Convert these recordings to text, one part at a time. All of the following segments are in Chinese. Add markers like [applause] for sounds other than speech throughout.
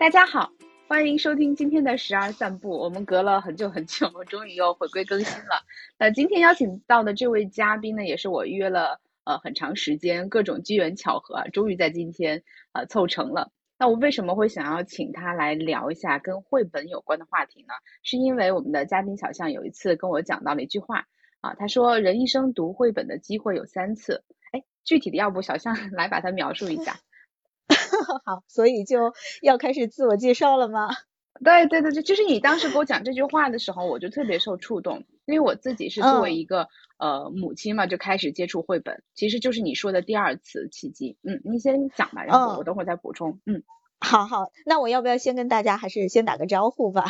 大家好，欢迎收听今天的十二散步。我们隔了很久很久，[laughs] 终于又回归更新了。那今天邀请到的这位嘉宾呢，也是我约了呃很长时间，各种机缘巧合，终于在今天呃凑成了。那我为什么会想要请他来聊一下跟绘本有关的话题呢？是因为我们的嘉宾小象有一次跟我讲到了一句话啊，他说人一生读绘本的机会有三次。哎，具体的要不小象 [laughs] 来把它描述一下。[laughs] 好，所以就要开始自我介绍了吗？[laughs] 对对对对，就是你当时给我讲这句话的时候，我就特别受触动，因为我自己是作为一个呃母亲嘛，就开始接触绘本，其实就是你说的第二次契机。嗯，你先讲吧，然后我等会儿再补充。嗯，[laughs] 好好，那我要不要先跟大家还是先打个招呼吧？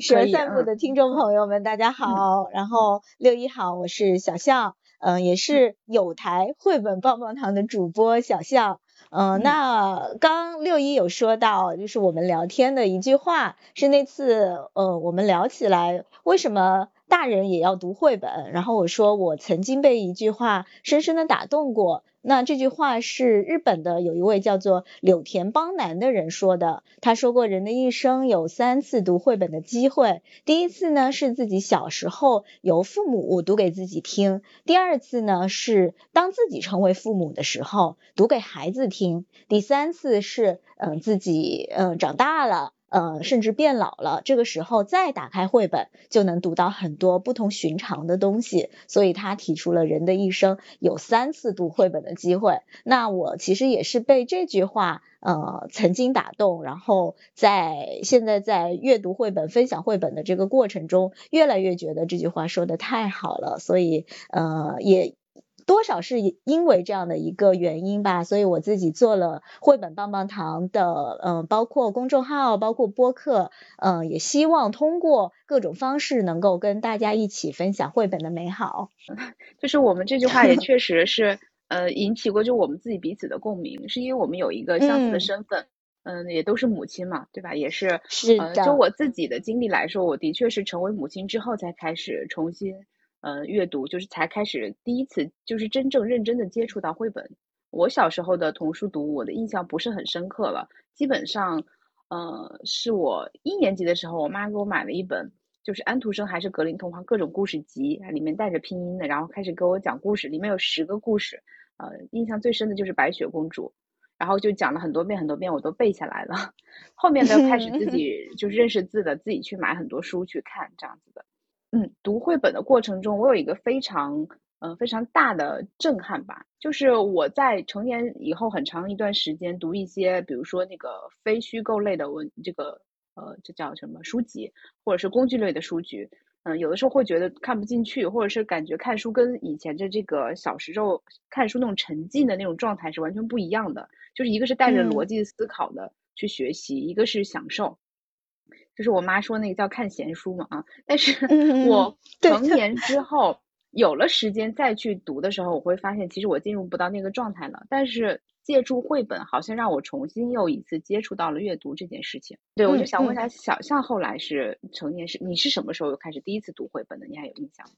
蛇散步的听众朋友们，大家好，然后六一好，我是小象，嗯，也是有台绘本棒棒糖的主播小象。嗯，那刚六一有说到，就是我们聊天的一句话，是那次呃，我们聊起来为什么。大人也要读绘本，然后我说我曾经被一句话深深的打动过。那这句话是日本的有一位叫做柳田邦男的人说的。他说过，人的一生有三次读绘本的机会。第一次呢是自己小时候由父母读给自己听；第二次呢是当自己成为父母的时候读给孩子听；第三次是嗯自己嗯长大了。呃，甚至变老了，这个时候再打开绘本，就能读到很多不同寻常的东西。所以他提出了人的一生有三次读绘本的机会。那我其实也是被这句话呃曾经打动，然后在现在在阅读绘本、分享绘本的这个过程中，越来越觉得这句话说的太好了。所以呃也。多少是因为这样的一个原因吧，所以我自己做了绘本棒棒糖的，嗯，包括公众号，包括播客，嗯，也希望通过各种方式能够跟大家一起分享绘本的美好。[laughs] 就是我们这句话也确实是，[laughs] 呃，引起过就我们自己彼此的共鸣，是因为我们有一个相似的身份，嗯，也都是母亲嘛，对吧？也是，是的。就我自己的经历来说，我的确是成为母亲之后才开始重新。呃，阅读就是才开始第一次，就是真正认真的接触到绘本。我小时候的童书读，我的印象不是很深刻了。基本上，呃，是我一年级的时候，我妈给我买了一本，就是安徒生还是格林童话各种故事集，里面带着拼音的，然后开始给我讲故事，里面有十个故事。呃，印象最深的就是白雪公主，然后就讲了很多遍很多遍，我都背下来了。[laughs] 后面的，开始自己就是认识字的，自己去买很多书去看，这样子的。嗯，读绘本的过程中，我有一个非常，嗯，非常大的震撼吧，就是我在成年以后很长一段时间读一些，比如说那个非虚构类的文，这个，呃，这叫什么书籍，或者是工具类的书籍，嗯，有的时候会觉得看不进去，或者是感觉看书跟以前的这个小时候看书那种沉浸的那种状态是完全不一样的，就是一个是带着逻辑思考的去学习，一个是享受。就是我妈说那个叫看闲书嘛啊，但是我成年之后有了时间再去读的时候，我会发现其实我进入不到那个状态了。但是借助绘本，好像让我重新又一次接触到了阅读这件事情。对，我就想问一下，小象后来是成年是你是什么时候又开始第一次读绘本的？你还有印象吗？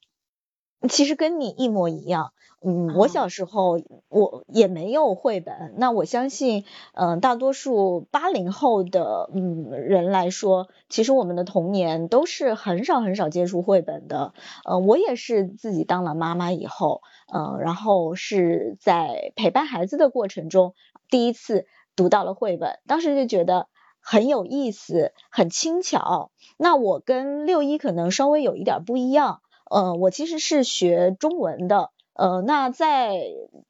其实跟你一模一样，嗯，我小时候我也没有绘本。那我相信，嗯，大多数八零后的嗯人来说，其实我们的童年都是很少很少接触绘本的。呃，我也是自己当了妈妈以后，嗯，然后是在陪伴孩子的过程中，第一次读到了绘本，当时就觉得很有意思，很轻巧。那我跟六一可能稍微有一点不一样。呃，我其实是学中文的，呃，那在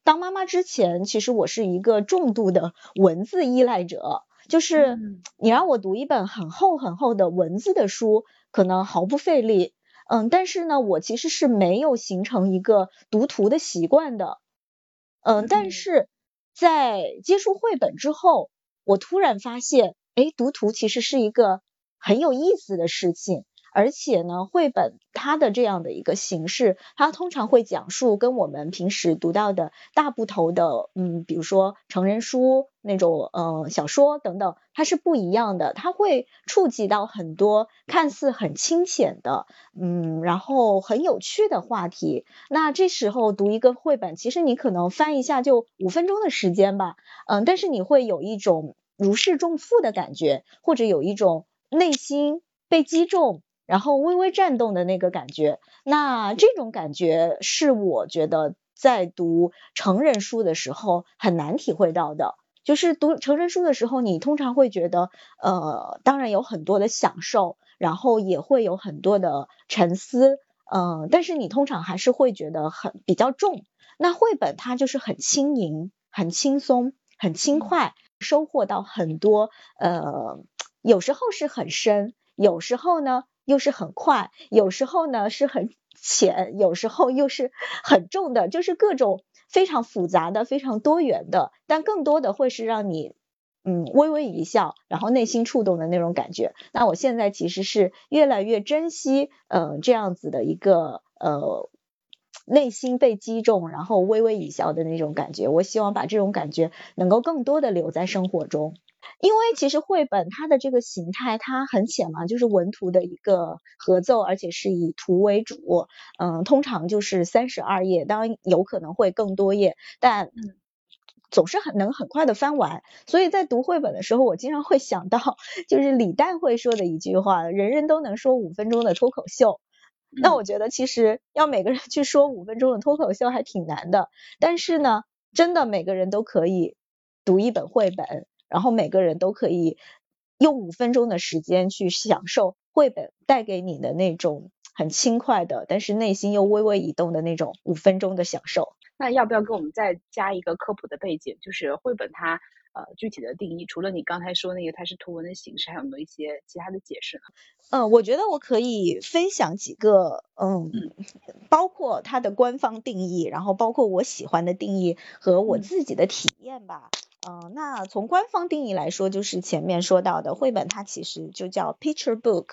当妈妈之前，其实我是一个重度的文字依赖者，就是你让我读一本很厚很厚的文字的书，可能毫不费力，嗯，但是呢，我其实是没有形成一个读图的习惯的，嗯，但是在接触绘本之后，我突然发现，哎，读图其实是一个很有意思的事情。而且呢，绘本它的这样的一个形式，它通常会讲述跟我们平时读到的大部头的，嗯，比如说成人书那种，呃，小说等等，它是不一样的。它会触及到很多看似很清浅的，嗯，然后很有趣的话题。那这时候读一个绘本，其实你可能翻一下就五分钟的时间吧，嗯，但是你会有一种。如释重负的感觉，或者有一种内心被击中，然后微微颤动的那个感觉。那这种感觉是我觉得在读成人书的时候很难体会到的。就是读成人书的时候，你通常会觉得，呃，当然有很多的享受，然后也会有很多的沉思，嗯，但是你通常还是会觉得很比较重。那绘本它就是很轻盈、很轻松、很轻快，收获到很多，呃，有时候是很深，有时候呢又是很快，有时候呢是很浅，有时候又是很重的，就是各种。非常复杂的，非常多元的，但更多的会是让你嗯微微一笑，然后内心触动的那种感觉。那我现在其实是越来越珍惜嗯这样子的一个呃内心被击中，然后微微一笑的那种感觉。我希望把这种感觉能够更多的留在生活中。因为其实绘本它的这个形态它很浅嘛，就是文图的一个合奏，而且是以图为主，嗯，通常就是三十二页，当然有可能会更多页，但总是很能很快的翻完。所以在读绘本的时候，我经常会想到，就是李诞会说的一句话：“人人都能说五分钟的脱口秀。”那我觉得其实要每个人去说五分钟的脱口秀还挺难的，但是呢，真的每个人都可以读一本绘本。然后每个人都可以用五分钟的时间去享受绘本带给你的那种很轻快的，但是内心又微微移动的那种五分钟的享受。那要不要给我们再加一个科普的背景？就是绘本它呃具体的定义，除了你刚才说那个它是图文的形式，还有没有一些其他的解释呢？嗯，我觉得我可以分享几个，嗯，包括它的官方定义，然后包括我喜欢的定义和我自己的体验吧。嗯，那从官方定义来说，就是前面说到的绘本，它其实就叫 picture book，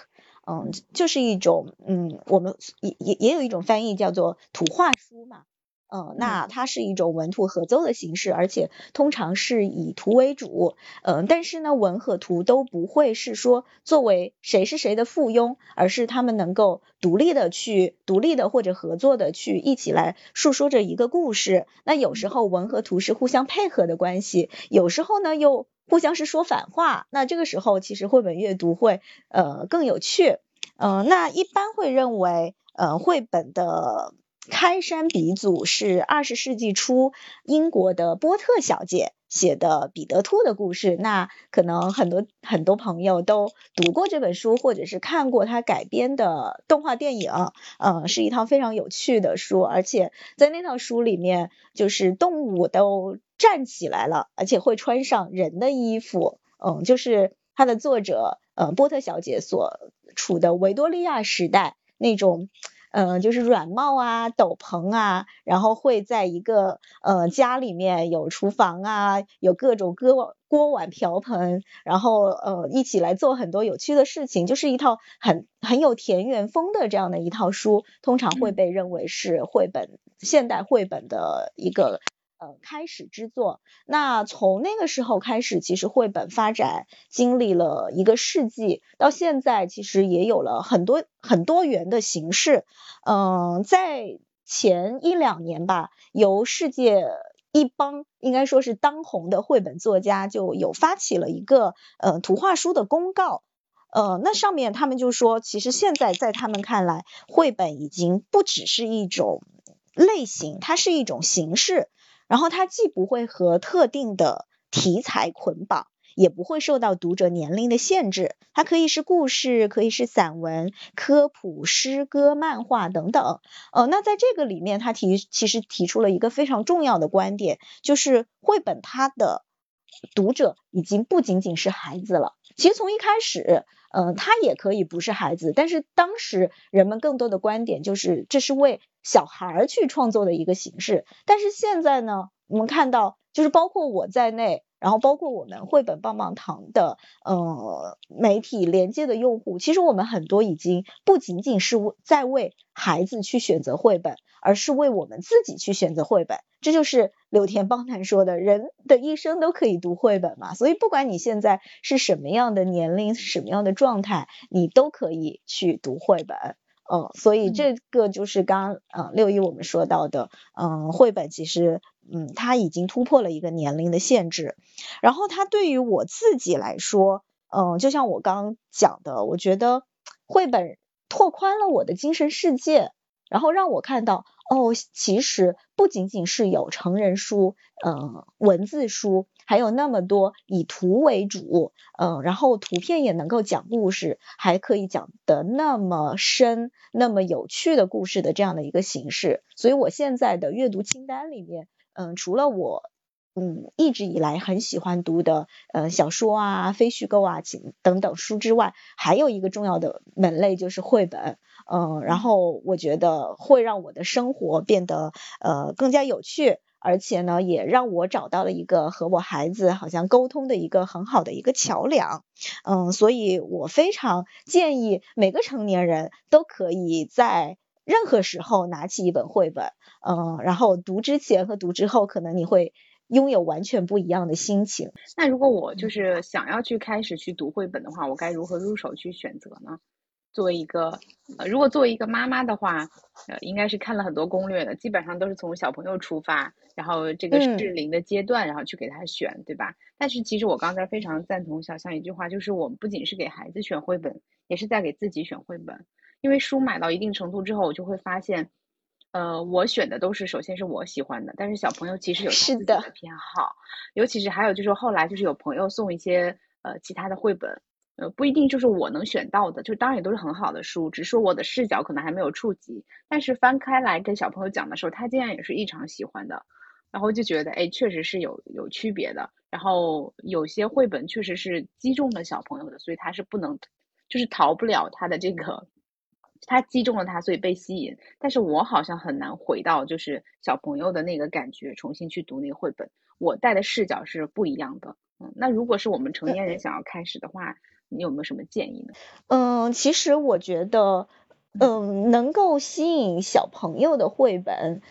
嗯，就是一种，嗯，我们也也也有一种翻译叫做图画书嘛。嗯，那它是一种文图合奏的形式，而且通常是以图为主。嗯，但是呢，文和图都不会是说作为谁是谁的附庸，而是他们能够独立的去独立的或者合作的去一起来述说着一个故事。那有时候文和图是互相配合的关系，有时候呢又互相是说反话。那这个时候其实绘本阅读会呃更有趣。嗯，那一般会认为呃绘本的。开山鼻祖是二十世纪初英国的波特小姐写的《彼得兔》的故事。那可能很多很多朋友都读过这本书，或者是看过它改编的动画电影。嗯，是一套非常有趣的书，而且在那套书里面，就是动物都站起来了，而且会穿上人的衣服。嗯，就是它的作者呃波特小姐所处的维多利亚时代那种。嗯，就是软帽啊，斗篷啊，然后会在一个呃家里面有厨房啊，有各种锅锅碗瓢盆，然后呃一起来做很多有趣的事情，就是一套很很有田园风的这样的一套书，通常会被认为是绘本现代绘本的一个。呃，开始制作，那从那个时候开始，其实绘本发展经历了一个世纪，到现在其实也有了很多很多元的形式。嗯，在前一两年吧，由世界一帮应该说是当红的绘本作家就有发起了一个呃图画书的公告。呃，那上面他们就说，其实现在在他们看来，绘本已经不只是一种类型，它是一种形式。然后它既不会和特定的题材捆绑，也不会受到读者年龄的限制。它可以是故事，可以是散文、科普、诗歌、漫画等等。呃，那在这个里面，他提其实提出了一个非常重要的观点，就是绘本它的读者已经不仅仅是孩子了。其实从一开始。嗯，他也可以不是孩子，但是当时人们更多的观点就是这是为小孩去创作的一个形式。但是现在呢，我们看到就是包括我在内，然后包括我们绘本棒棒糖的呃媒体连接的用户，其实我们很多已经不仅仅是在为孩子去选择绘本，而是为我们自己去选择绘本。这就是柳田邦男说的，人的一生都可以读绘本嘛，所以不管你现在是什么样的年龄、什么样的状态，你都可以去读绘本。嗯，所以这个就是刚嗯六一我们说到的，嗯，绘本其实嗯它已经突破了一个年龄的限制，然后它对于我自己来说，嗯，就像我刚讲的，我觉得绘本拓宽了我的精神世界，然后让我看到。哦，其实不仅仅是有成人书，嗯，文字书，还有那么多以图为主，嗯，然后图片也能够讲故事，还可以讲的那么深、那么有趣的故事的这样的一个形式。所以我现在的阅读清单里面，嗯，除了我，嗯，一直以来很喜欢读的，呃，小说啊、非虚构啊等等书之外，还有一个重要的门类就是绘本。嗯，然后我觉得会让我的生活变得呃更加有趣，而且呢，也让我找到了一个和我孩子好像沟通的一个很好的一个桥梁。嗯，所以我非常建议每个成年人都可以在任何时候拿起一本绘本，嗯，然后读之前和读之后，可能你会拥有完全不一样的心情。那如果我就是想要去开始去读绘本的话，我该如何入手去选择呢？作为一个，呃，如果作为一个妈妈的话，呃，应该是看了很多攻略的，基本上都是从小朋友出发，然后这个适龄的阶段，然后去给他选，对吧？但是其实我刚才非常赞同小象一句话，就是我们不仅是给孩子选绘本，也是在给自己选绘本。因为书买到一定程度之后，我就会发现，呃，我选的都是首先是我喜欢的，但是小朋友其实有自己的偏好，尤其是还有就是后来就是有朋友送一些呃其他的绘本。呃，不一定就是我能选到的，就当然也都是很好的书，只是说我的视角可能还没有触及。但是翻开来跟小朋友讲的时候，他竟然也是异常喜欢的，然后就觉得，哎，确实是有有区别的。然后有些绘本确实是击中了小朋友的，所以他是不能，就是逃不了他的这个，他击中了他，所以被吸引。但是我好像很难回到就是小朋友的那个感觉，重新去读那个绘本，我带的视角是不一样的。嗯，那如果是我们成年人想要开始的话。你有没有什么建议呢？嗯，其实我觉得，嗯，能够吸引小朋友的绘本，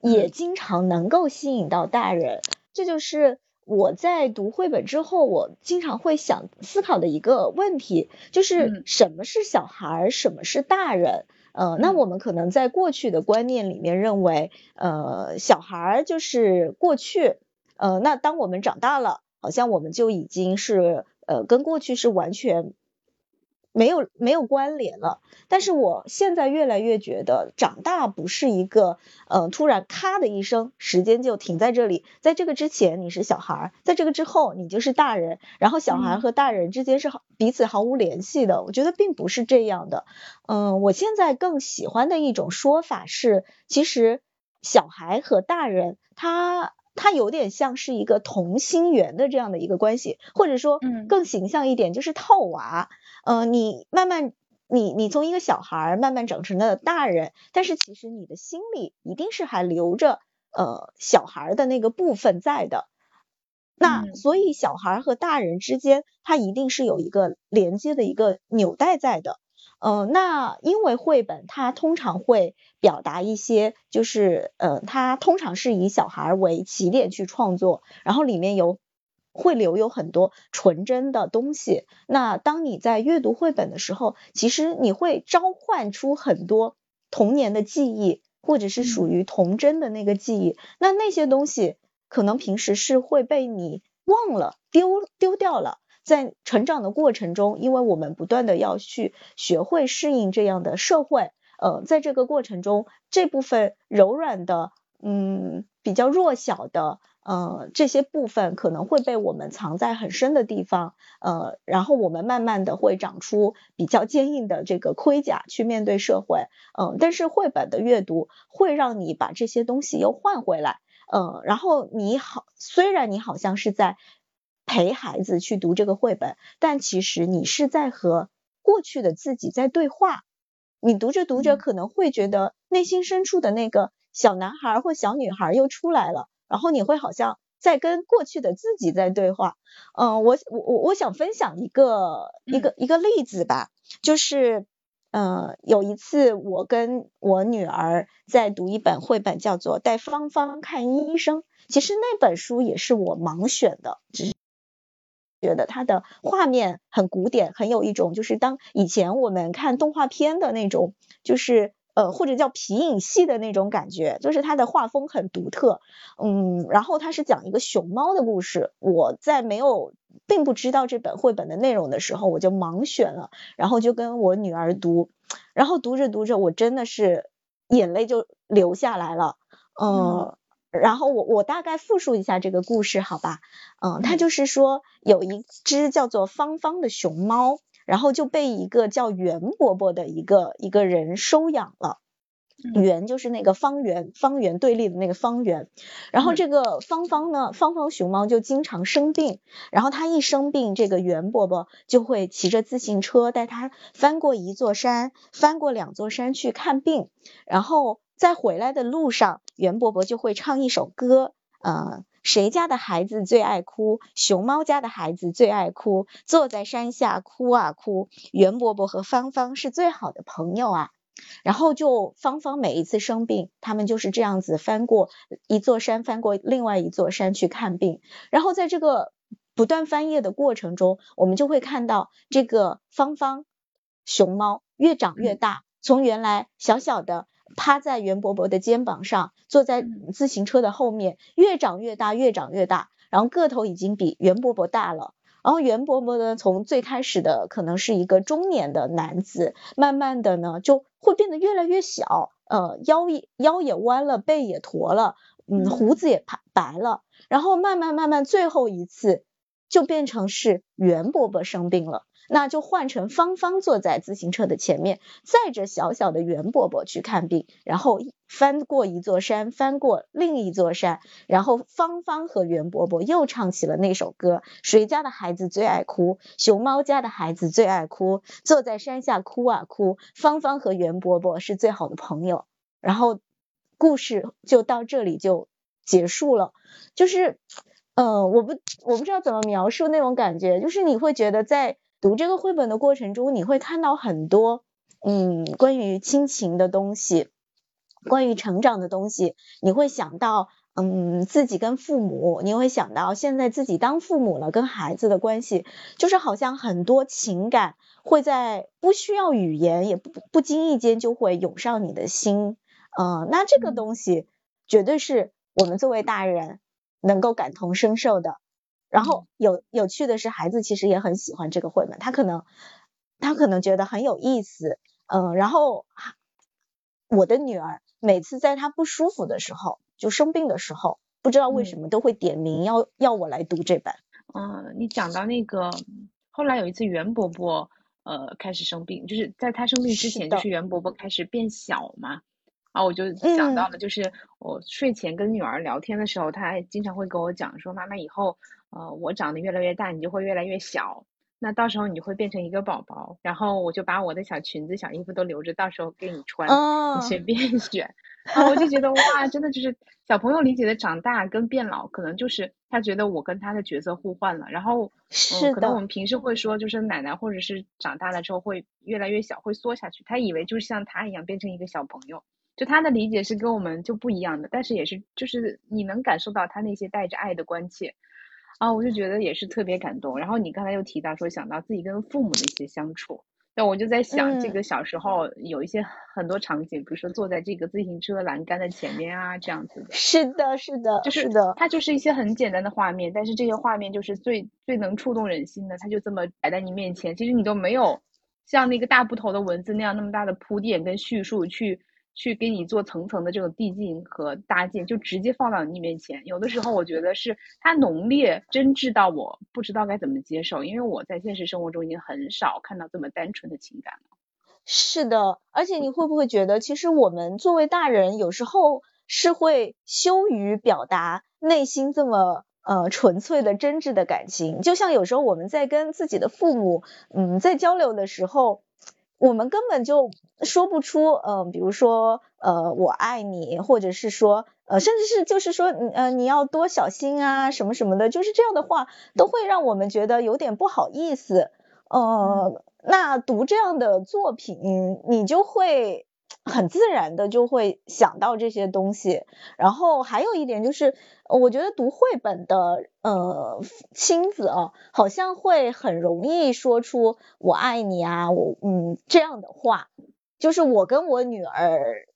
也经常能够吸引到大人。这就是我在读绘本之后，我经常会想思考的一个问题，就是什么是小孩，什么是大人？呃，那我们可能在过去的观念里面认为，呃，小孩就是过去，呃，那当我们长大了，好像我们就已经是。呃，跟过去是完全没有没有关联了。但是我现在越来越觉得，长大不是一个呃突然咔的一声，时间就停在这里。在这个之前你是小孩，在这个之后你就是大人，然后小孩和大人之间是彼此毫无联系的。我觉得并不是这样的。嗯，我现在更喜欢的一种说法是，其实小孩和大人他。它有点像是一个同心圆的这样的一个关系，或者说，更形象一点就是套娃。呃，你慢慢，你你从一个小孩慢慢长成了大人，但是其实你的心里一定是还留着呃小孩的那个部分在的。那所以小孩和大人之间，它一定是有一个连接的一个纽带在的。嗯，那因为绘本它通常会表达一些，就是呃，它通常是以小孩为起点去创作，然后里面有会留有很多纯真的东西。那当你在阅读绘本的时候，其实你会召唤出很多童年的记忆，或者是属于童真的那个记忆。那那些东西可能平时是会被你忘了、丢丢掉了。在成长的过程中，因为我们不断的要去学会适应这样的社会，呃，在这个过程中，这部分柔软的，嗯，比较弱小的，呃，这些部分可能会被我们藏在很深的地方，呃，然后我们慢慢的会长出比较坚硬的这个盔甲去面对社会，嗯，但是绘本的阅读会让你把这些东西又换回来，嗯，然后你好，虽然你好像是在。陪孩子去读这个绘本，但其实你是在和过去的自己在对话。你读着读着，可能会觉得内心深处的那个小男孩或小女孩又出来了，然后你会好像在跟过去的自己在对话。嗯，我我我我想分享一个一个一个例子吧，就是嗯，有一次我跟我女儿在读一本绘本，叫做《带芳芳看医生》。其实那本书也是我盲选的，只是。觉得它的画面很古典，很有一种就是当以前我们看动画片的那种，就是呃或者叫皮影戏的那种感觉，就是它的画风很独特，嗯，然后它是讲一个熊猫的故事。我在没有并不知道这本绘本的内容的时候，我就盲选了，然后就跟我女儿读，然后读着读着，我真的是眼泪就流下来了，嗯。然后我我大概复述一下这个故事，好吧？嗯，它就是说有一只叫做芳芳的熊猫，然后就被一个叫袁伯伯的一个一个人收养了。袁就是那个方圆，方圆对立的那个方圆。然后这个芳芳呢，芳芳熊猫就经常生病，然后它一生病，这个袁伯伯就会骑着自行车带它翻过一座山，翻过两座山去看病，然后。在回来的路上，袁伯伯就会唱一首歌，呃，谁家的孩子最爱哭？熊猫家的孩子最爱哭，坐在山下哭啊哭。袁伯伯和芳芳是最好的朋友啊。然后就芳芳每一次生病，他们就是这样子翻过一座山，翻过另外一座山去看病。然后在这个不断翻页的过程中，我们就会看到这个芳芳熊猫越长越大，从原来小小的。趴在袁伯伯的肩膀上，坐在自行车的后面，越长越大，越长越大，然后个头已经比袁伯伯大了。然后袁伯伯呢，从最开始的可能是一个中年的男子，慢慢的呢，就会变得越来越小，呃，腰也腰也弯了，背也驼了，嗯，胡子也白白了，然后慢慢慢慢，最后一次就变成是袁伯伯生病了。那就换成芳芳坐在自行车的前面，载着小小的袁伯伯去看病，然后翻过一座山，翻过另一座山，然后芳芳和袁伯伯又唱起了那首歌：谁家的孩子最爱哭？熊猫家的孩子最爱哭，坐在山下哭啊哭。芳芳和袁伯伯是最好的朋友。然后故事就到这里就结束了。就是，嗯，我不我不知道怎么描述那种感觉，就是你会觉得在。读这个绘本的过程中，你会看到很多，嗯，关于亲情的东西，关于成长的东西。你会想到，嗯，自己跟父母，你会想到现在自己当父母了，跟孩子的关系，就是好像很多情感会在不需要语言，也不不经意间就会涌上你的心。呃，那这个东西绝对是我们作为大人能够感同身受的。然后有有趣的是，孩子其实也很喜欢这个绘本，他可能他可能觉得很有意思，嗯，然后我的女儿每次在她不舒服的时候，就生病的时候，不知道为什么都会点名要要我来读这本。嗯，你讲到那个后来有一次袁伯伯呃开始生病，就是在他生病之前，就是袁伯伯开始变小嘛。啊，我就想到了，就是我睡前跟女儿聊天的时候，她还经常会跟我讲说，妈妈以后，呃，我长得越来越大，你就会越来越小，那到时候你会变成一个宝宝，然后我就把我的小裙子、小衣服都留着，到时候给你穿，你随便选。啊，我就觉得哇，真的就是小朋友理解的长大跟变老，可能就是他觉得我跟他的角色互换了，然后，是可能我们平时会说，就是奶奶或者是长大了之后会越来越小，会缩下去，他以为就是像他一样变成一个小朋友。就他的理解是跟我们就不一样的，但是也是就是你能感受到他那些带着爱的关切，啊，我就觉得也是特别感动。然后你刚才又提到说想到自己跟父母的一些相处，那我就在想这个小时候有一些很多场景，比如说坐在这个自行车栏杆的前面啊，这样子的。是的，是的，就是的，它就是一些很简单的画面，但是这些画面就是最最能触动人心的，它就这么摆在你面前，其实你都没有像那个大部头的文字那样那么大的铺垫跟叙述去。去给你做层层的这种递进和搭建，就直接放到你面前。有的时候我觉得是它浓烈真挚到我不知道该怎么接受，因为我在现实生活中已经很少看到这么单纯的情感了。是的，而且你会不会觉得，其实我们作为大人，有时候是会羞于表达内心这么呃纯粹的真挚的感情？就像有时候我们在跟自己的父母嗯在交流的时候。我们根本就说不出，嗯，比如说，呃，我爱你，或者是说，呃，甚至是就是说，呃，你要多小心啊，什么什么的，就是这样的话，都会让我们觉得有点不好意思。呃，那读这样的作品，你就会很自然的就会想到这些东西。然后还有一点就是，我觉得读绘本的呃亲子哦，好像会很容易说出“我爱你”啊，我嗯这样的话。就是我跟我女儿。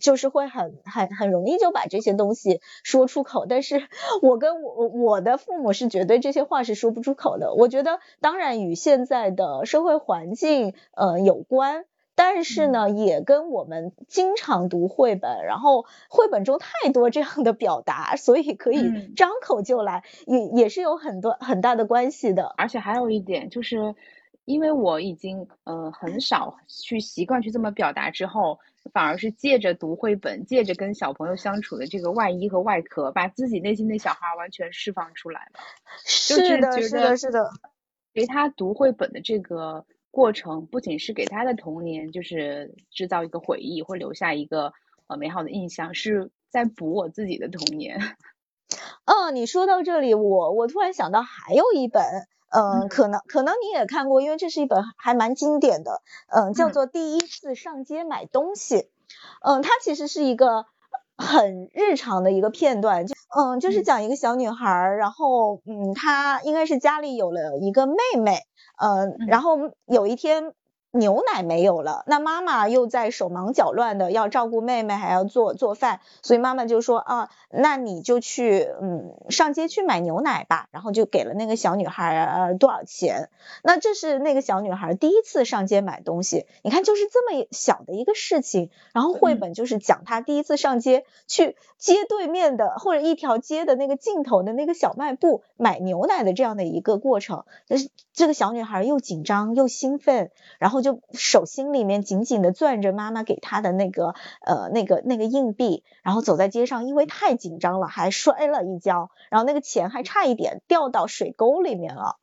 就是会很很很容易就把这些东西说出口，但是 [laughs] 我跟我我的父母是绝对这些话是说不出口的。我觉得当然与现在的社会环境呃有关，但是呢也跟我们经常读绘本，然后绘本中太多这样的表达，所以可以张口就来，也也是有很多很大的关系的。而且还有一点就是，因为我已经呃很少去习惯去这么表达之后。反而是借着读绘本，借着跟小朋友相处的这个外衣和外壳，把自己内心的小孩完全释放出来了。是的，是的，是的。给他读绘本的这个过程，不仅是给他的童年，就是制造一个回忆，或留下一个呃美好的印象，是在补我自己的童年。嗯，[laughs] 你说到这里，我我突然想到还有一本。嗯，可能可能你也看过，因为这是一本还蛮经典的，嗯，叫做《第一次上街买东西》。嗯，它其实是一个很日常的一个片段，就嗯，就是讲一个小女孩，然后嗯，她应该是家里有了一个妹妹，嗯，然后有一天。牛奶没有了，那妈妈又在手忙脚乱的要照顾妹妹，还要做做饭，所以妈妈就说啊，那你就去嗯上街去买牛奶吧，然后就给了那个小女孩呃多少钱。那这是那个小女孩第一次上街买东西，你看就是这么小的一个事情，然后绘本就是讲她第一次上街去街对面的或者一条街的那个尽头的那个小卖部买牛奶的这样的一个过程，就是这个小女孩又紧张又兴奋，然后。就手心里面紧紧的攥着妈妈给他的那个呃那个那个硬币，然后走在街上，因为太紧张了，还摔了一跤，然后那个钱还差一点掉到水沟里面了，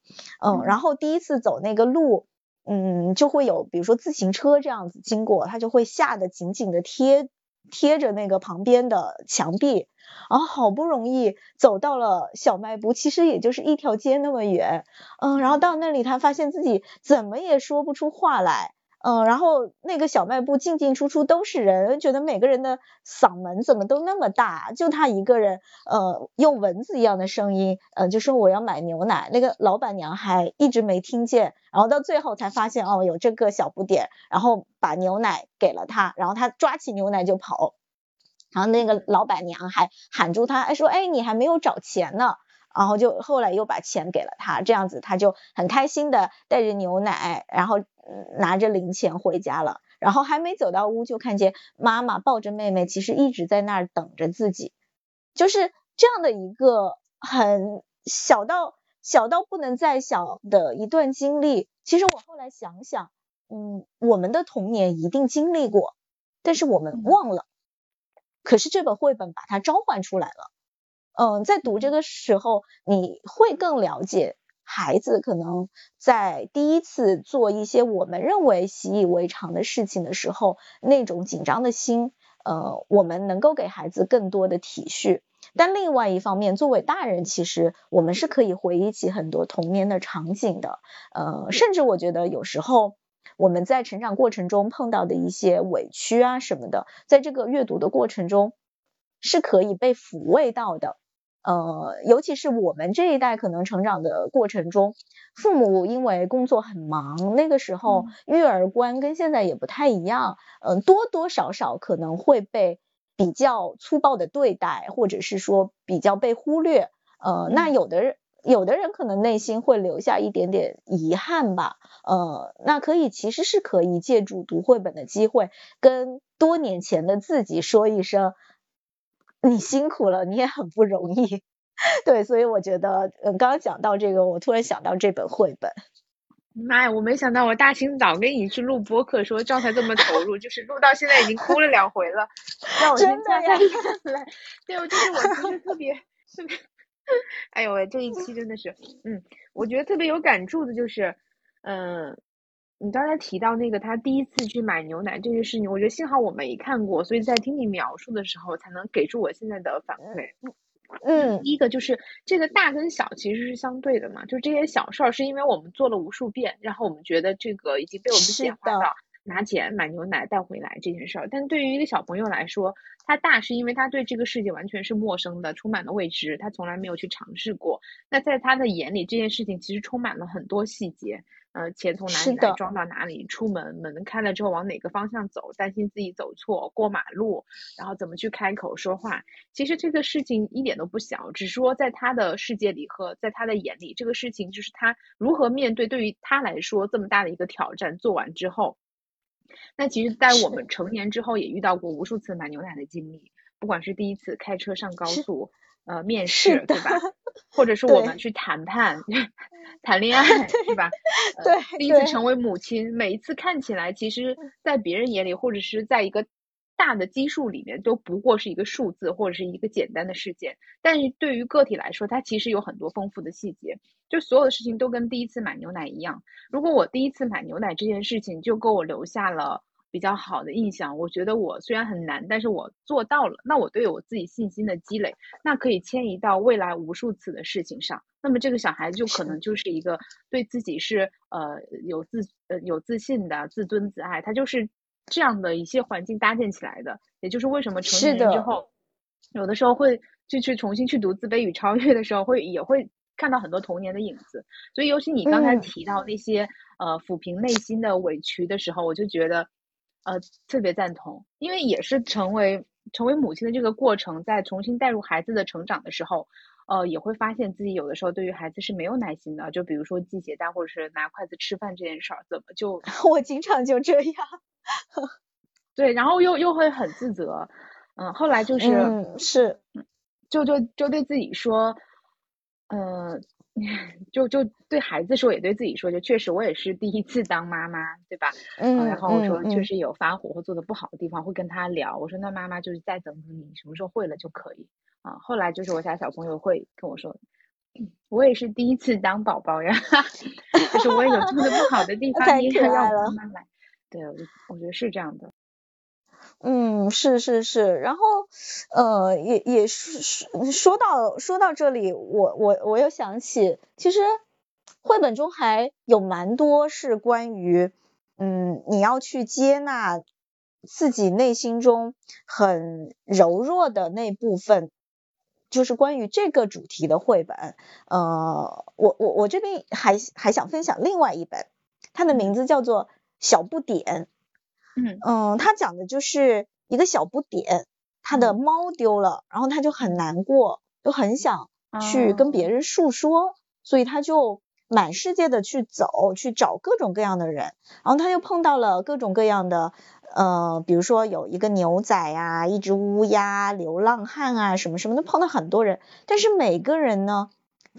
嗯，然后第一次走那个路，嗯，就会有比如说自行车这样子经过，他就会吓得紧紧的贴贴着那个旁边的墙壁。然后好不容易走到了小卖部，其实也就是一条街那么远，嗯，然后到那里他发现自己怎么也说不出话来，嗯，然后那个小卖部进进出出都是人，觉得每个人的嗓门怎么都那么大，就他一个人，呃，用蚊子一样的声音，呃，就说我要买牛奶，那个老板娘还一直没听见，然后到最后才发现哦有这个小不点，然后把牛奶给了他，然后他抓起牛奶就跑。然后那个老板娘还喊住他，哎说，哎你还没有找钱呢，然后就后来又把钱给了他，这样子他就很开心的带着牛奶，然后拿着零钱回家了。然后还没走到屋，就看见妈妈抱着妹妹，其实一直在那儿等着自己，就是这样的一个很小到小到不能再小的一段经历。其实我后来想想，嗯，我们的童年一定经历过，但是我们忘了。可是这本绘本把它召唤出来了，嗯，在读这个时候，你会更了解孩子可能在第一次做一些我们认为习以为常的事情的时候，那种紧张的心，呃，我们能够给孩子更多的体恤。但另外一方面，作为大人，其实我们是可以回忆起很多童年的场景的，呃，甚至我觉得有时候。我们在成长过程中碰到的一些委屈啊什么的，在这个阅读的过程中是可以被抚慰到的。呃，尤其是我们这一代可能成长的过程中，父母因为工作很忙，那个时候育儿观跟现在也不太一样，嗯，多多少少可能会被比较粗暴的对待，或者是说比较被忽略。呃，那有的人。有的人可能内心会留下一点点遗憾吧，呃，那可以其实是可以借助读绘本的机会，跟多年前的自己说一声，你辛苦了，你也很不容易，[laughs] 对，所以我觉得，嗯，刚刚讲到这个，我突然想到这本绘本，妈呀，我没想到我大清早跟你去录播客，说状态这么投入，就是录到现在已经哭了两回了，让我先下下来，对，我就是我其实特别特别。哎呦喂，这一期真的是，嗯，我觉得特别有感触的就是，嗯，你刚才提到那个他第一次去买牛奶这件事情，我觉得幸好我没看过，所以在听你描述的时候才能给出我现在的反馈。嗯，第一个就是这个大跟小其实是相对的嘛，就这些小事儿是因为我们做了无数遍，然后我们觉得这个已经被我们简化到拿钱买牛奶带回来这件事儿。但对于一个小朋友来说，他大是因为他对这个世界完全是陌生的，充满了未知，他从来没有去尝试过。那在他的眼里，这件事情其实充满了很多细节。呃，钱从哪里来，装到哪里，出门门开了之后往哪个方向走，担心自己走错过马路，然后怎么去开口说话。其实这个事情一点都不小，只是说在他的世界里和在他的眼里，这个事情就是他如何面对，对于他来说这么大的一个挑战。做完之后，那其实，在我们成年之后也遇到过无数次买牛奶的经历，不管是第一次开车上高速。呃，面试对吧？或者是我们去谈判、[laughs] 谈恋 [laughs] 爱是吧？对，第一次成为母亲，每一次看起来，其实，在别人眼里，或者是在一个大的基数里面，都不过是一个数字或者是一个简单的事件。但是对于个体来说，它其实有很多丰富的细节。就所有的事情都跟第一次买牛奶一样。如果我第一次买牛奶这件事情就给我留下了。比较好的印象，我觉得我虽然很难，但是我做到了。那我对我自己信心的积累，那可以迁移到未来无数次的事情上。那么这个小孩子就可能就是一个对自己是呃有自呃有自信的自尊自爱，他就是这样的一些环境搭建起来的。也就是为什么成年之后，有的时候会就去重新去读《自卑与超越》的时候，会也会看到很多童年的影子。所以尤其你刚才提到那些呃抚平内心的委屈的时候，我就觉得。呃，特别赞同，因为也是成为成为母亲的这个过程，在重新带入孩子的成长的时候，呃，也会发现自己有的时候对于孩子是没有耐心的。就比如说系鞋带或者是拿筷子吃饭这件事儿，怎么就 [laughs] 我经常就这样，[laughs] 对，然后又又会很自责，嗯，后来就是是，就就就对自己说，嗯。[laughs] 就就对孩子说，也对自己说，就确实我也是第一次当妈妈，对吧？嗯。然后我说，确实有发火或做的不好的地方，会跟他聊。我说，那妈妈就是再等等你，什么时候会了就可以啊。后来就是我家小朋友会跟我说，我也是第一次当宝宝呀，[laughs] 就是我也有做的不好的地方，你也要慢慢来。对，我我觉得是这样的。嗯，是是是，然后，呃，也也是说说到说到这里，我我我又想起，其实绘本中还有蛮多是关于，嗯，你要去接纳自己内心中很柔弱的那部分，就是关于这个主题的绘本。呃，我我我这边还还想分享另外一本，它的名字叫做《小不点》。嗯。他讲的就是一个小不点，他的猫丢了，然后他就很难过，就很想去跟别人诉说，所以他就满世界的去走，去找各种各样的人，然后他又碰到了各种各样的，呃，比如说有一个牛仔呀，一只乌鸦，流浪汉啊，什么什么的，碰到很多人，但是每个人呢，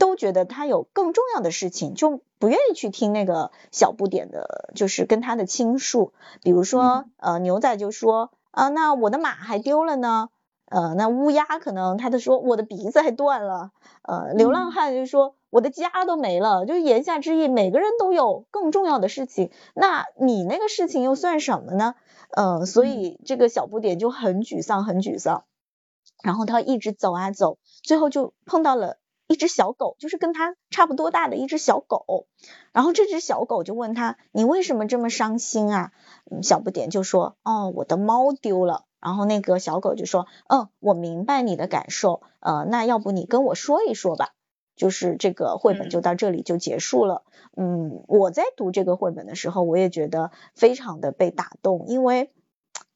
都觉得他有更重要的事情，就。不愿意去听那个小不点的，就是跟他的倾诉。比如说，呃，牛仔就说，啊，那我的马还丢了呢。呃，那乌鸦可能他就说，我的鼻子还断了。呃，流浪汉就说，我的家都没了。就言下之意，每个人都有更重要的事情。那你那个事情又算什么呢？嗯，所以这个小不点就很沮丧，很沮丧。然后他一直走啊走，最后就碰到了。一只小狗，就是跟他差不多大的一只小狗，然后这只小狗就问他：“你为什么这么伤心啊？”小不点就说：“哦，我的猫丢了。”然后那个小狗就说：“嗯，我明白你的感受，呃，那要不你跟我说一说吧。”就是这个绘本就到这里就结束了。嗯，我在读这个绘本的时候，我也觉得非常的被打动，因为。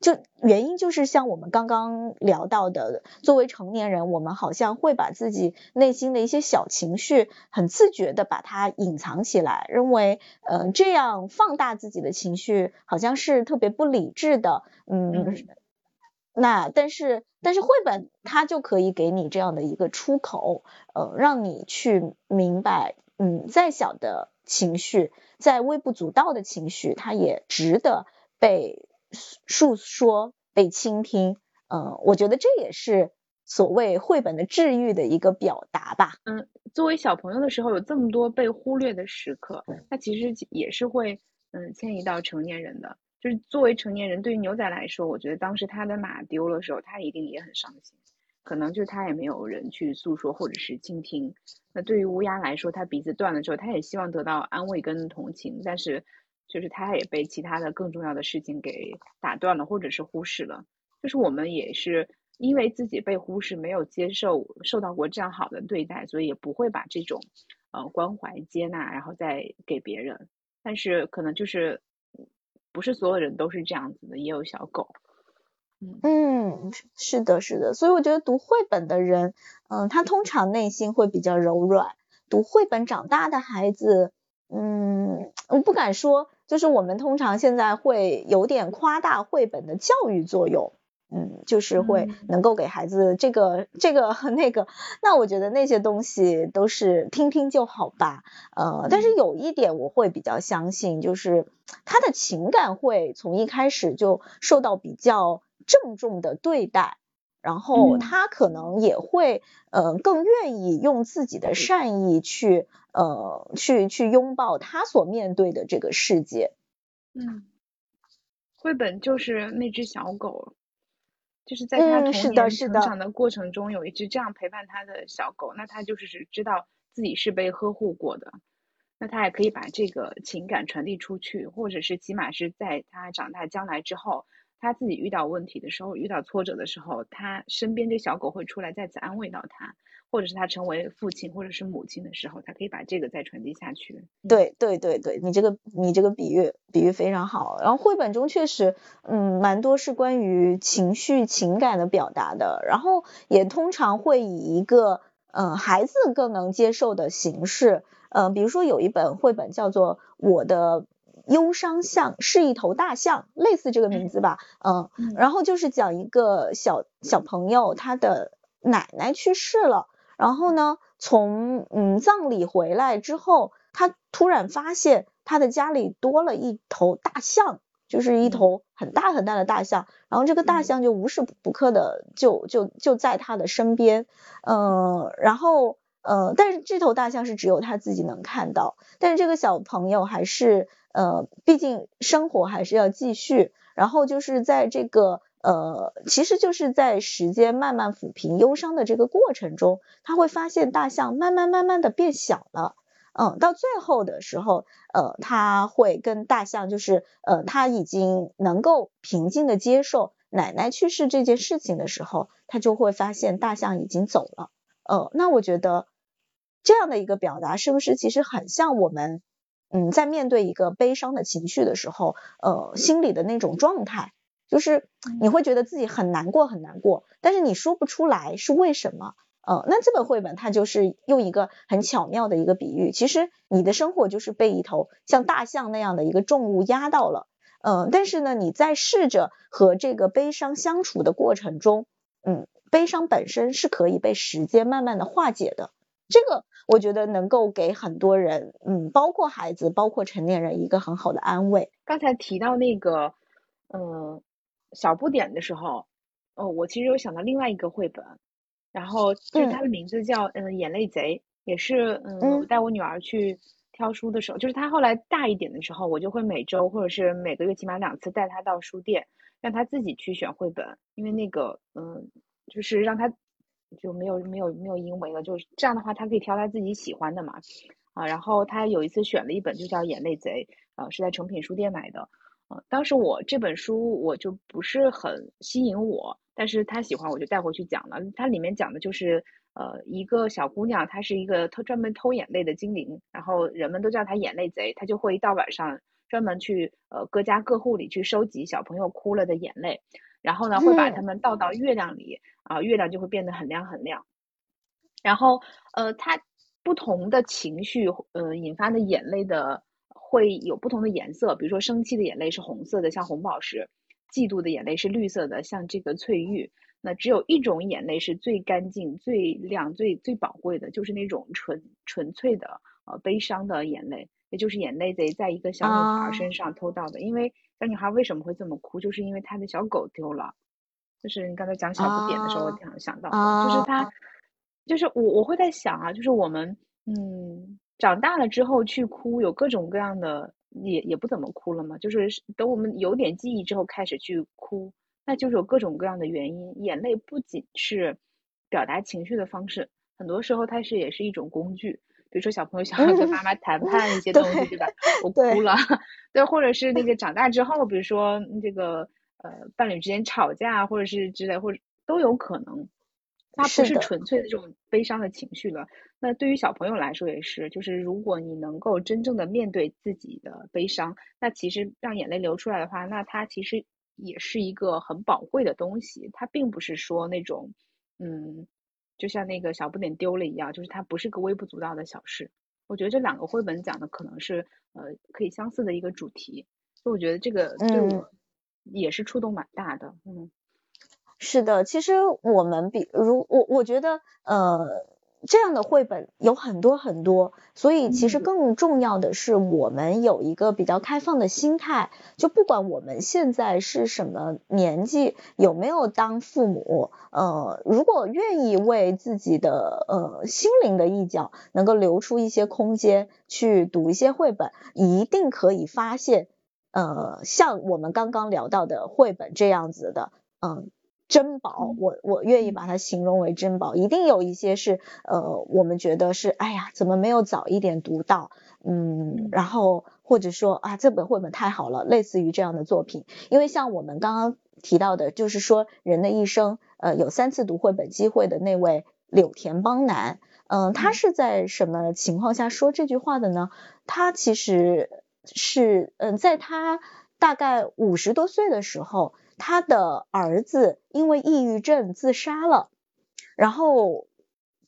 就原因就是像我们刚刚聊到的，作为成年人，我们好像会把自己内心的一些小情绪很自觉的把它隐藏起来，认为，嗯，这样放大自己的情绪好像是特别不理智的，嗯，那但是但是绘本它就可以给你这样的一个出口，呃，让你去明白，嗯，再小的情绪，再微不足道的情绪，它也值得被。诉说被倾听，嗯，我觉得这也是所谓绘本的治愈的一个表达吧。嗯，作为小朋友的时候有这么多被忽略的时刻，那其实也是会嗯迁移到成年人的。就是作为成年人，对于牛仔来说，我觉得当时他的马丢了时候，他一定也很伤心，可能就是他也没有人去诉说或者是倾听。那对于乌鸦来说，他鼻子断了之后，他也希望得到安慰跟同情，但是。就是他也被其他的更重要的事情给打断了，或者是忽视了。就是我们也是因为自己被忽视，没有接受受到过这样好的对待，所以也不会把这种呃关怀接纳，然后再给别人。但是可能就是不是所有人都是这样子的，也有小狗。嗯，是的，是的。所以我觉得读绘本的人，嗯，他通常内心会比较柔软。读绘本长大的孩子，嗯，我不敢说，就是我们通常现在会有点夸大绘本的教育作用。嗯，就是会能够给孩子这个这个和那个，那我觉得那些东西都是听听就好吧。呃，但是有一点我会比较相信，就是他的情感会从一开始就受到比较郑重的对待，然后他可能也会呃更愿意用自己的善意去呃去去拥抱他所面对的这个世界。嗯，绘本就是那只小狗。就是在他童年成长的过程中，有一只这样陪伴他的小狗，那他就是知道自己是被呵护过的，那他也可以把这个情感传递出去，或者是起码是在他长大将来之后。他自己遇到问题的时候，遇到挫折的时候，他身边这小狗会出来再次安慰到他，或者是他成为父亲或者是母亲的时候，他可以把这个再传递下去。对对对对，你这个你这个比喻比喻非常好。然后绘本中确实，嗯，蛮多是关于情绪情感的表达的，然后也通常会以一个嗯孩子更能接受的形式，嗯，比如说有一本绘本叫做《我的》。忧伤象是一头大象，类似这个名字吧，嗯，然后就是讲一个小小朋友，他的奶奶去世了，然后呢，从嗯葬礼回来之后，他突然发现他的家里多了一头大象，就是一头很大很大的大象，然后这个大象就无时不刻的就就就在他的身边，嗯，然后呃，但是这头大象是只有他自己能看到，但是这个小朋友还是。呃，毕竟生活还是要继续，然后就是在这个呃，其实就是在时间慢慢抚平忧伤的这个过程中，他会发现大象慢慢慢慢的变小了，嗯，到最后的时候，呃，他会跟大象就是呃，他已经能够平静的接受奶奶去世这件事情的时候，他就会发现大象已经走了，呃，那我觉得这样的一个表达是不是其实很像我们？嗯，在面对一个悲伤的情绪的时候，呃，心里的那种状态，就是你会觉得自己很难过，很难过，但是你说不出来是为什么。呃，那这本绘本它就是用一个很巧妙的一个比喻，其实你的生活就是被一头像大象那样的一个重物压到了，嗯，但是呢，你在试着和这个悲伤相处的过程中，嗯，悲伤本身是可以被时间慢慢的化解的。这个我觉得能够给很多人，嗯，包括孩子，包括成年人一个很好的安慰。刚才提到那个，嗯，小不点的时候，哦，我其实有想到另外一个绘本，然后就是它的名字叫嗯眼泪贼，也是嗯带我女儿去挑书的时候，就是她后来大一点的时候，我就会每周或者是每个月起码两次带她到书店，让她自己去选绘本，因为那个嗯，就是让她。就没有没有没有因为了，就是这样的话，他可以挑他自己喜欢的嘛，啊，然后他有一次选了一本就叫《眼泪贼》，啊，是在诚品书店买的，啊，当时我这本书我就不是很吸引我，但是他喜欢我就带回去讲了，它里面讲的就是呃一个小姑娘，她是一个偷专门偷眼泪的精灵，然后人们都叫她眼泪贼，她就会一到晚上专门去呃各家各户里去收集小朋友哭了的眼泪。然后呢，会把它们倒到月亮里啊，月亮就会变得很亮很亮。然后，呃，它不同的情绪，呃，引发的眼泪的会有不同的颜色。比如说，生气的眼泪是红色的，像红宝石；嫉妒的眼泪是绿色的，像这个翠玉。那只有一种眼泪是最干净、最亮、最最宝贵的，就是那种纯纯粹的呃悲伤的眼泪，也就是眼泪贼在一个小女孩身上偷到的，因为。小女孩为什么会这么哭？就是因为她的小狗丢了。就是你刚才讲小不点的时候，我想想到，就是她，就是我我会在想啊，就是我们嗯长大了之后去哭，有各种各样的，也也不怎么哭了嘛。就是等我们有点记忆之后开始去哭，那就是有各种各样的原因。眼泪不仅是表达情绪的方式，很多时候它是也是一种工具。比如说小朋友想要跟妈妈 [laughs] 谈判一些东西，对吧？我哭了，[laughs] 对，或者是那 [laughs] 个长大之后，比如说这个呃伴侣之间吵架，或者是之类，或者都有可能。它不是纯粹的这种悲伤的情绪了。那对于小朋友来说也是，就是如果你能够真正的面对自己的悲伤，那其实让眼泪流出来的话，那它其实也是一个很宝贵的东西。它并不是说那种，嗯，就像那个小不点丢了一样，就是它不是个微不足道的小事。我觉得这两个绘本讲的可能是呃可以相似的一个主题，所以我觉得这个对我也是触动蛮大的，嗯。是的，其实我们比如我我觉得呃这样的绘本有很多很多，所以其实更重要的是我们有一个比较开放的心态，就不管我们现在是什么年纪，有没有当父母，呃如果愿意为自己的呃心灵的一角能够留出一些空间去读一些绘本，一定可以发现呃像我们刚刚聊到的绘本这样子的，嗯。珍宝，我我愿意把它形容为珍宝，一定有一些是呃，我们觉得是，哎呀，怎么没有早一点读到，嗯，然后或者说啊，这本绘本太好了，类似于这样的作品，因为像我们刚刚提到的，就是说人的一生，呃，有三次读绘本机会的那位柳田邦男，嗯，他是在什么情况下说这句话的呢？他其实是，嗯，在他大概五十多岁的时候。他的儿子因为抑郁症自杀了，然后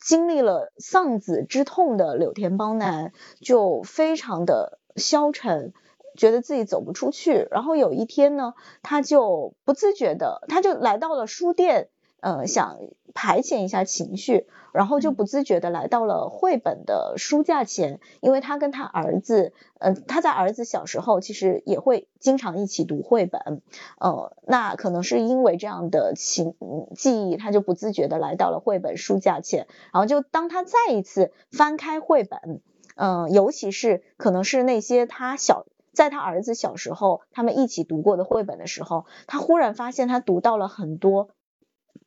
经历了丧子之痛的柳田邦男就非常的消沉，觉得自己走不出去。然后有一天呢，他就不自觉的，他就来到了书店。呃，想排遣一下情绪，然后就不自觉的来到了绘本的书架前，因为他跟他儿子，呃，他在儿子小时候其实也会经常一起读绘本，呃，那可能是因为这样的情记忆，他就不自觉的来到了绘本书架前，然后就当他再一次翻开绘本，嗯，尤其是可能是那些他小在他儿子小时候他们一起读过的绘本的时候，他忽然发现他读到了很多。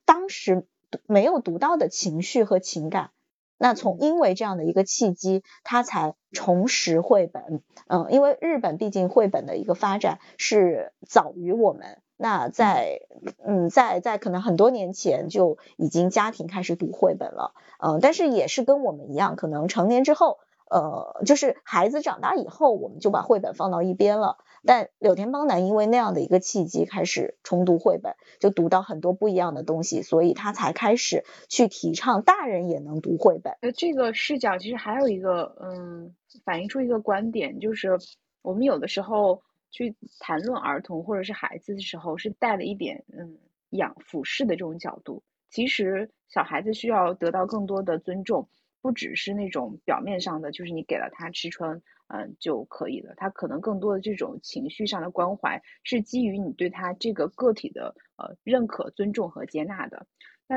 当时没有读到的情绪和情感，那从因为这样的一个契机，他才重拾绘本。嗯，因为日本毕竟绘本的一个发展是早于我们。那在嗯在在可能很多年前就已经家庭开始读绘本了。嗯，但是也是跟我们一样，可能成年之后，呃，就是孩子长大以后，我们就把绘本放到一边了。但柳田邦男因为那样的一个契机开始重读绘本，就读到很多不一样的东西，所以他才开始去提倡大人也能读绘本。呃，这个视角其实还有一个，嗯，反映出一个观点，就是我们有的时候去谈论儿童或者是孩子的时候，是带了一点嗯养俯视的这种角度。其实小孩子需要得到更多的尊重，不只是那种表面上的，就是你给了他吃穿。嗯，就可以了。他可能更多的这种情绪上的关怀，是基于你对他这个个体的呃认可、尊重和接纳的。那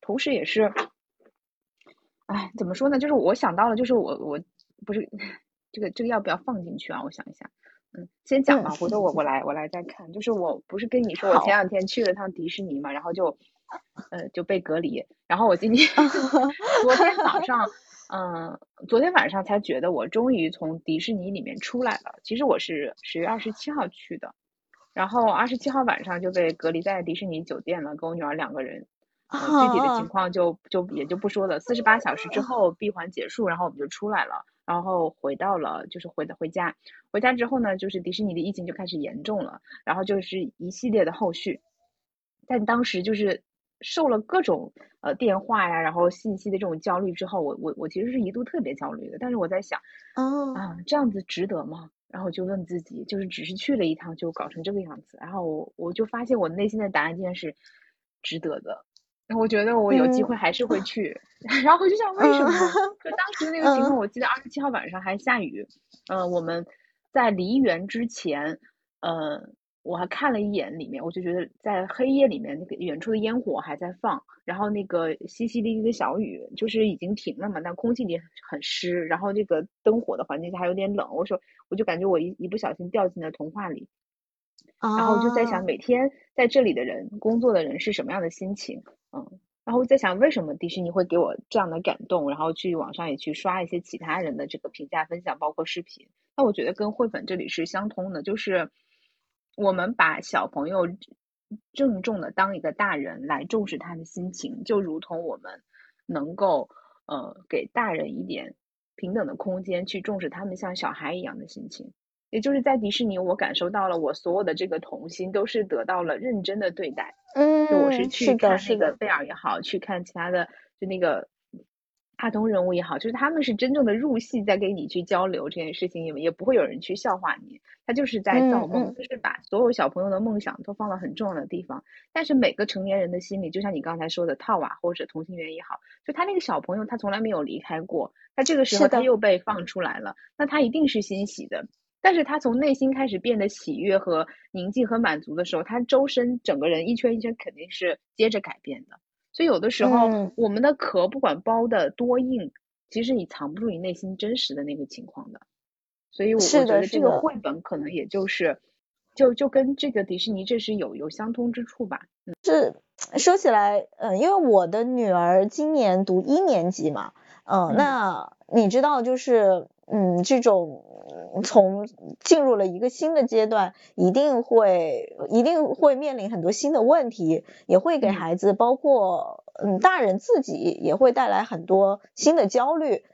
同时也是，哎，怎么说呢？就是我想到了，就是我我不是这个这个要不要放进去啊？我想一下，嗯，先讲吧，回头我我来我来再看。就是我不是跟你说，我前两天去了趟迪士尼嘛，然后就呃就被隔离，然后我今天 [laughs] 昨天早上。嗯，昨天晚上才觉得我终于从迪士尼里面出来了。其实我是十月二十七号去的，然后二十七号晚上就被隔离在迪士尼酒店了，跟我女儿两个人。具体的情况就就也就不说了。四十八小时之后闭环结束，然后我们就出来了，然后回到了就是回的回家。回家之后呢，就是迪士尼的疫情就开始严重了，然后就是一系列的后续。但当时就是。受了各种呃电话呀，然后信息的这种焦虑之后，我我我其实是一度特别焦虑的。但是我在想，啊，这样子值得吗？然后就问自己，就是只是去了一趟就搞成这个样子。然后我我就发现我内心的答案竟然是值得的。我觉得我有机会还是会去。[laughs] 然后我就想为什么？就当时那个情况，我记得二十七号晚上还下雨。嗯，我们在梨园之前，嗯。我还看了一眼里面，我就觉得在黑夜里面，那个远处的烟火还在放，然后那个淅淅沥沥的小雨就是已经停了嘛，但空气里很湿，然后这个灯火的环境下还有点冷。我说，我就感觉我一一不小心掉进了童话里，然后我就在想，每天在这里的人工作的人是什么样的心情？嗯，然后在想为什么迪士尼会给我这样的感动，然后去网上也去刷一些其他人的这个评价分享，包括视频。那我觉得跟绘本这里是相通的，就是我们把小朋友郑重的当一个大人来重视他的心情，就如同我们能够呃给大人一点平等的空间去重视他们像小孩一样的心情。也就是在迪士尼，我感受到了我所有的这个童心都是得到了认真的对待。嗯，就我是去看那个贝尔也好，去看其他的就那个卡通人物也好，就是他们是真正的入戏，在跟你去交流这件事情，也也不会有人去笑话你。他就是在造梦，就是把所有小朋友的梦想都放到很重要的地方。但是每个成年人的心里，就像你刚才说的套娃或者同心圆也好，就他那个小朋友，他从来没有离开过，他这个时候他又被放出来了，那他一定是欣喜的。但是他从内心开始变得喜悦和宁静和满足的时候，他周身整个人一圈一圈肯定是接着改变的。所以有的时候，我们的壳不管包的多硬，其实你藏不住你内心真实的那个情况的。所以我觉得这个绘本可能也就是，就就跟这个迪士尼这是有有相通之处吧。嗯，是说起来，嗯，因为我的女儿今年读一年级嘛，嗯，那你知道就是。嗯，这种从进入了一个新的阶段，一定会一定会面临很多新的问题，也会给孩子，包括嗯大人自己也会带来很多新的焦虑。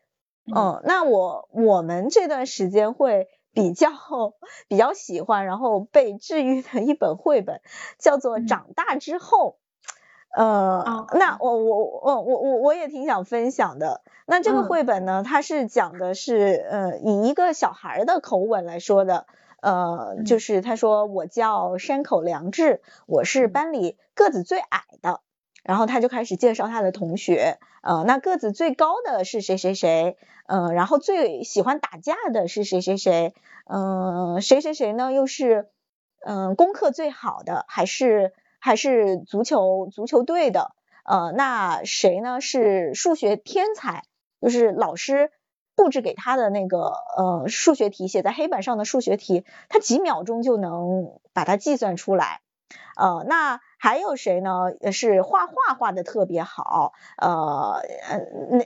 嗯，那我我们这段时间会比较比较喜欢，然后被治愈的一本绘本，叫做《长大之后》。呃，那我我我我我我也挺想分享的。那这个绘本呢，它是讲的是，呃，以一个小孩的口吻来说的，呃，就是他说我叫山口良治，我是班里个子最矮的，然后他就开始介绍他的同学，呃，那个子最高的是谁谁谁，呃，然后最喜欢打架的是谁谁谁，嗯，谁谁谁呢？又是，嗯，功课最好的还是？还是足球足球队的，呃，那谁呢？是数学天才，就是老师布置给他的那个呃数学题，写在黑板上的数学题，他几秒钟就能把它计算出来。呃，那还有谁呢？是画画画的特别好，呃，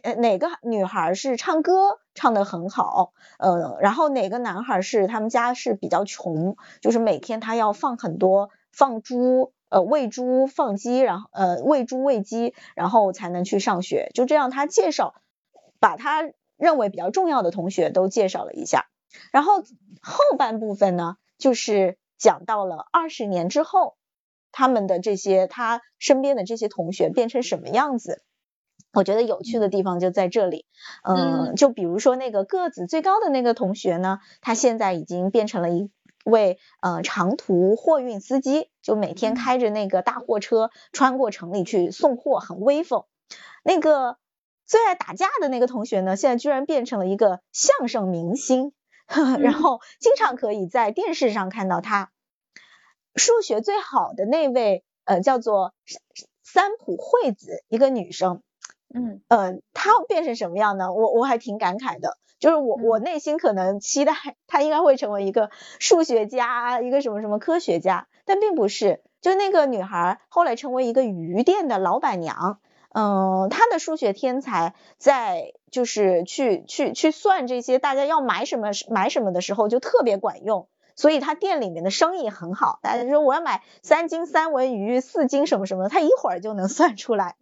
哪哪个女孩是唱歌唱的很好？呃，然后哪个男孩是他们家是比较穷，就是每天他要放很多放猪。呃，喂猪放鸡，然后呃喂猪喂鸡，然后才能去上学。就这样，他介绍，把他认为比较重要的同学都介绍了一下。然后后半部分呢，就是讲到了二十年之后，他们的这些他身边的这些同学变成什么样子。我觉得有趣的地方就在这里，嗯，就比如说那个个子最高的那个同学呢，他现在已经变成了一。为呃长途货运司机，就每天开着那个大货车穿过城里去送货，很威风。那个最爱打架的那个同学呢，现在居然变成了一个相声明星，[laughs] 然后经常可以在电视上看到他。数学最好的那位呃叫做三浦惠子，一个女生，嗯呃，他变成什么样呢？我我还挺感慨的。就是我，我内心可能期待他应该会成为一个数学家，一个什么什么科学家，但并不是。就那个女孩后来成为一个鱼店的老板娘，嗯，她的数学天才在就是去去去算这些大家要买什么买什么的时候就特别管用，所以他店里面的生意很好。大家说我要买三斤三文鱼，四斤什么什么，他一会儿就能算出来。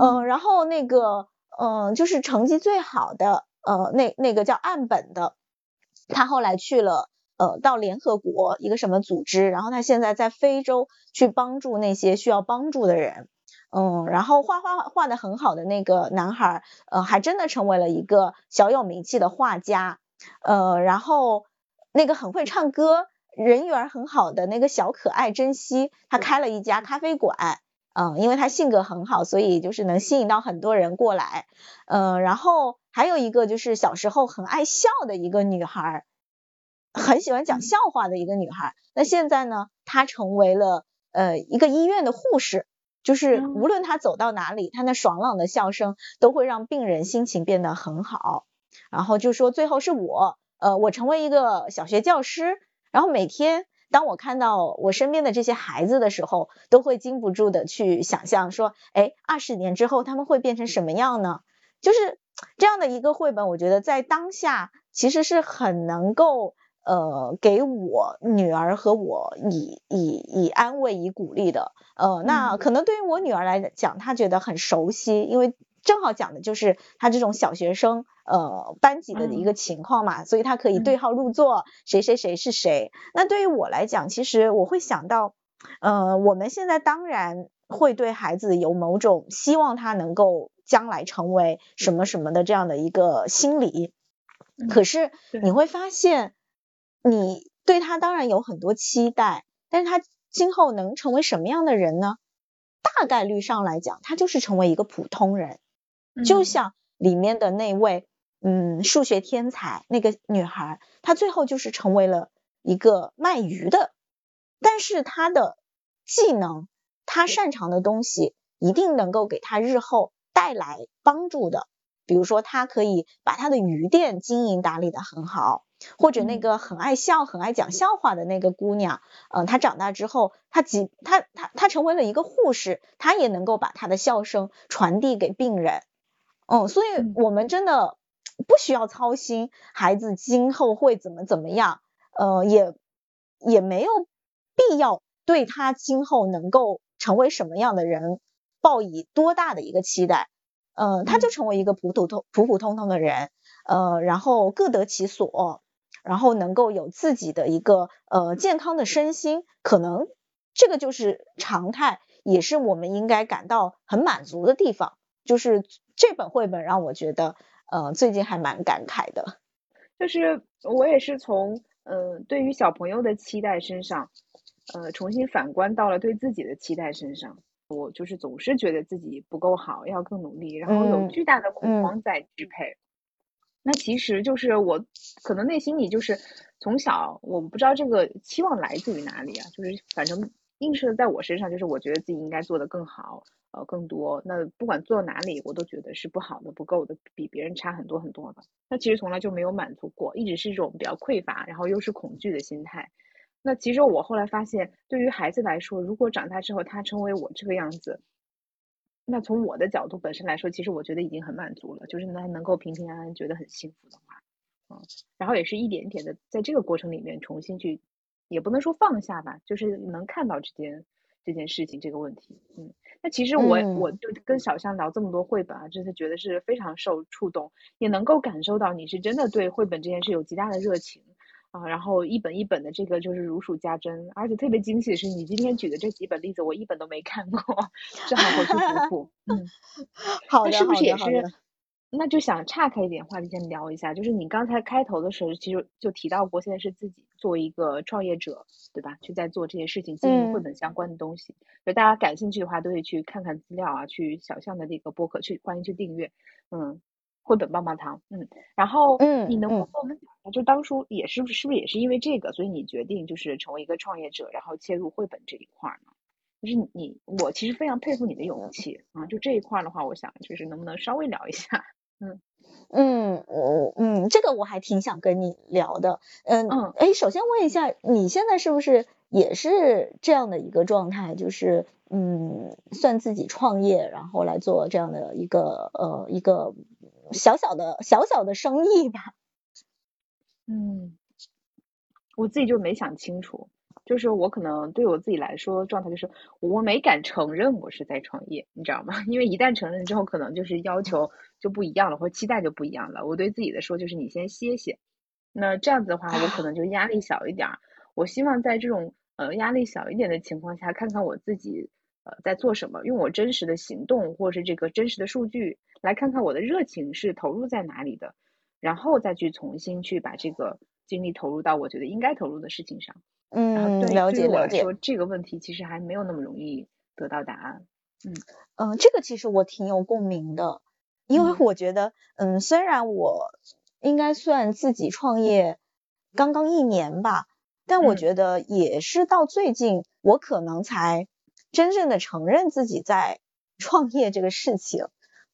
嗯，然后那个嗯，就是成绩最好的。呃，那那个叫岸本的，他后来去了呃，到联合国一个什么组织，然后他现在在非洲去帮助那些需要帮助的人，嗯，然后画画画的很好的那个男孩，呃，还真的成为了一个小有名气的画家，呃，然后那个很会唱歌、人缘很好的那个小可爱珍惜，他开了一家咖啡馆。嗯，因为他性格很好，所以就是能吸引到很多人过来。嗯，然后还有一个就是小时候很爱笑的一个女孩，很喜欢讲笑话的一个女孩。那现在呢，她成为了呃一个医院的护士，就是无论她走到哪里，她那爽朗的笑声都会让病人心情变得很好。然后就说最后是我，呃，我成为一个小学教师，然后每天。当我看到我身边的这些孩子的时候，都会禁不住的去想象说，哎，二十年之后他们会变成什么样呢？就是这样的一个绘本，我觉得在当下其实是很能够呃给我女儿和我以以以安慰以鼓励的。呃，那可能对于我女儿来讲，她觉得很熟悉，因为正好讲的就是他这种小学生呃班级的一个情况嘛，所以他可以对号入座，谁谁谁是谁。那对于我来讲，其实我会想到，呃，我们现在当然会对孩子有某种希望，他能够将来成为什么什么的这样的一个心理。可是你会发现，你对他当然有很多期待，但是他。今后能成为什么样的人呢？大概率上来讲，他就是成为一个普通人，就像里面的那位，嗯，数学天才那个女孩，她最后就是成为了一个卖鱼的，但是她的技能，她擅长的东西，一定能够给她日后带来帮助的。比如说，她可以把她的鱼店经营打理的很好。或者那个很爱笑、很爱讲笑话的那个姑娘，嗯，她长大之后，她即她她她成为了一个护士，她也能够把她的笑声传递给病人，嗯，所以我们真的不需要操心孩子今后会怎么怎么样，呃，也也没有必要对他今后能够成为什么样的人抱以多大的一个期待，嗯，他就成为一个普普通普普通通的人，呃，然后各得其所。然后能够有自己的一个呃健康的身心，可能这个就是常态，也是我们应该感到很满足的地方。就是这本绘本让我觉得，呃，最近还蛮感慨的。就是我也是从呃对于小朋友的期待身上，呃重新反观到了对自己的期待身上。我就是总是觉得自己不够好，要更努力，然后有巨大的恐慌在支配。那其实就是我，可能内心里就是从小我不知道这个期望来自于哪里啊，就是反正映射在我身上，就是我觉得自己应该做得更好，呃，更多。那不管做哪里，我都觉得是不好的、不够的，比别人差很多很多的。那其实从来就没有满足过，一直是一种比较匮乏，然后又是恐惧的心态。那其实我后来发现，对于孩子来说，如果长大之后他成为我这个样子。那从我的角度本身来说，其实我觉得已经很满足了，就是他能够平平安安，觉得很幸福的话，嗯，然后也是一点一点的在这个过程里面重新去，也不能说放下吧，就是能看到这件这件事情这个问题，嗯，那其实我我就跟小象聊这么多绘本啊，真的觉得是非常受触动，也能够感受到你是真的对绘本这件事有极大的热情。啊，然后一本一本的这个就是如数家珍，而且特别惊喜的是，你今天举的这几本例子，我一本都没看过，[laughs] 正好回去补补。嗯，[laughs] 好的，是不是也是？那就想岔开一点话题，先聊一下，就是你刚才开头的时候，其实就提到过，现在是自己作为一个创业者，对吧？去在做这些事情，经营绘本相关的东西。就大家感兴趣的话，都可以去看看资料啊，去小象的这个播客去，欢迎去订阅。嗯。绘本棒棒糖，嗯，然后，嗯，你能跟我们讲一下，就当初也是不是是不是也是因为这个，所以你决定就是成为一个创业者，然后切入绘本这一块呢？就是你，我其实非常佩服你的勇气啊！就这一块的话，我想就是能不能稍微聊一下？嗯嗯，我嗯，这个我还挺想跟你聊的，嗯嗯，哎，首先问一下，你现在是不是也是这样的一个状态？就是嗯，算自己创业，然后来做这样的一个呃一个。小小的小小的生意吧，嗯，我自己就没想清楚，就是我可能对我自己来说状态就是我没敢承认我是在创业，你知道吗？[laughs] 因为一旦承认之后，可能就是要求就不一样了，或期待就不一样了。我对自己的说就是你先歇歇，那这样子的话，我可能就压力小一点。我希望在这种呃压力小一点的情况下，看看我自己。呃，在做什么？用我真实的行动，或是这个真实的数据，来看看我的热情是投入在哪里的，然后再去重新去把这个精力投入到我觉得应该投入的事情上。嗯，了解了解。说这个问题其实还没有那么容易得到答案。嗯嗯，这个其实我挺有共鸣的，因为我觉得，嗯，虽然我应该算自己创业刚刚一年吧，但我觉得也是到最近，我可能才。真正的承认自己在创业这个事情，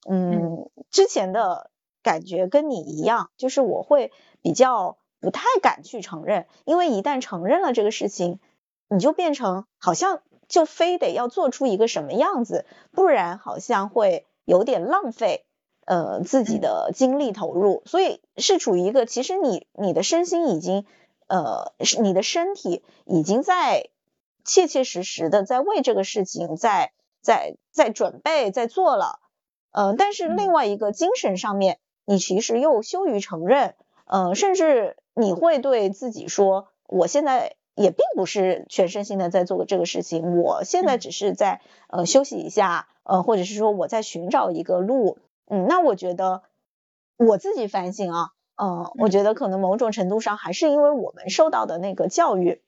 嗯，之前的感觉跟你一样，就是我会比较不太敢去承认，因为一旦承认了这个事情，你就变成好像就非得要做出一个什么样子，不然好像会有点浪费呃自己的精力投入，所以是处于一个其实你你的身心已经呃你的身体已经在切切实实的在为这个事情在在在准备在做了，呃，但是另外一个精神上面你其实又羞于承认，嗯，甚至你会对自己说我现在。也并不是全身心的在做这个事情，我现在只是在呃休息一下，呃或者是说我在寻找一个路，嗯，那我觉得我自己反省啊，嗯，我觉得可能某种程度上还是因为我们受到的那个教育，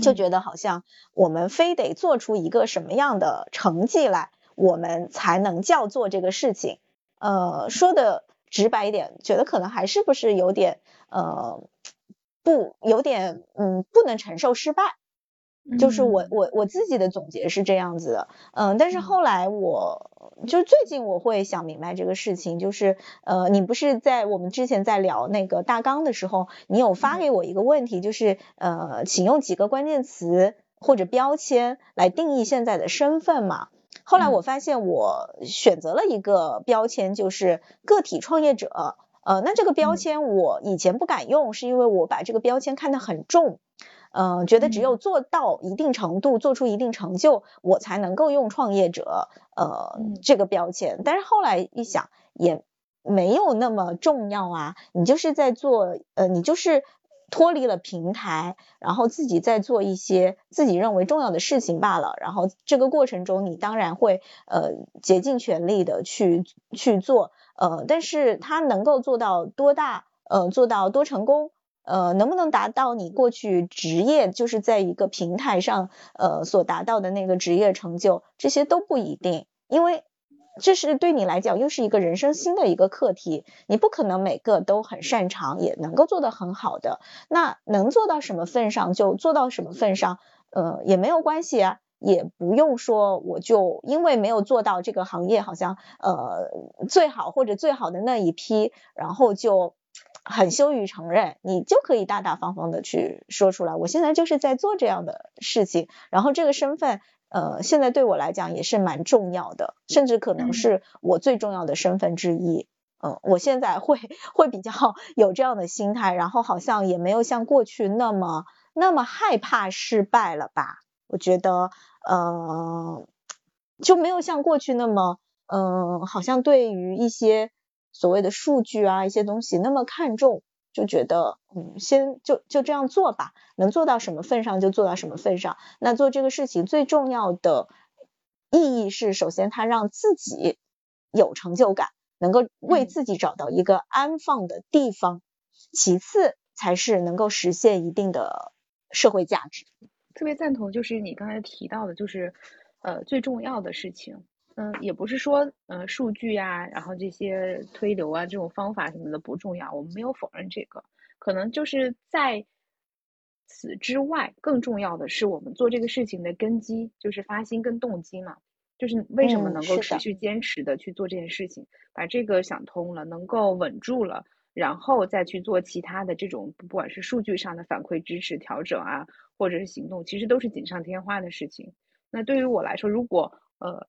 就觉得好像我们非得做出一个什么样的成绩来，我们才能叫做这个事情，呃，说的直白一点，觉得可能还是不是有点呃。不有点嗯不能承受失败，就是我我我自己的总结是这样子的，嗯，但是后来我就最近我会想明白这个事情，就是呃你不是在我们之前在聊那个大纲的时候，你有发给我一个问题，就是呃请用几个关键词或者标签来定义现在的身份嘛？后来我发现我选择了一个标签，就是个体创业者。呃，那这个标签我以前不敢用，是因为我把这个标签看得很重，呃，觉得只有做到一定程度，做出一定成就，我才能够用创业者，呃，这个标签。但是后来一想，也没有那么重要啊，你就是在做，呃，你就是脱离了平台，然后自己在做一些自己认为重要的事情罢了。然后这个过程中，你当然会，呃，竭尽全力的去去做。呃，但是它能够做到多大？呃，做到多成功？呃，能不能达到你过去职业就是在一个平台上呃所达到的那个职业成就？这些都不一定，因为这是对你来讲又是一个人生新的一个课题，你不可能每个都很擅长，也能够做得很好的。那能做到什么份上就做到什么份上，呃，也没有关系啊。也不用说，我就因为没有做到这个行业好像呃最好或者最好的那一批，然后就很羞于承认，你就可以大大方方的去说出来，我现在就是在做这样的事情，然后这个身份呃现在对我来讲也是蛮重要的，甚至可能是我最重要的身份之一，嗯，我现在会会比较 [laughs] 有这样的心态，然后好像也没有像过去那么那么害怕失败了吧，我觉得。呃，就没有像过去那么，嗯，好像对于一些所谓的数据啊一些东西那么看重，就觉得，嗯，先就就这样做吧，能做到什么份上就做到什么份上。那做这个事情最重要的意义是，首先它让自己有成就感，能够为自己找到一个安放的地方，其次才是能够实现一定的社会价值。特别赞同，就是你刚才提到的，就是呃最重要的事情，嗯，也不是说呃数据呀，然后这些推流啊这种方法什么的不重要，我们没有否认这个，可能就是在此之外，更重要的是我们做这个事情的根基，就是发心跟动机嘛，就是为什么能够持续坚持的去做这件事情，把这个想通了，能够稳住了。然后再去做其他的这种，不管是数据上的反馈、支持、调整啊，或者是行动，其实都是锦上添花的事情。那对于我来说，如果呃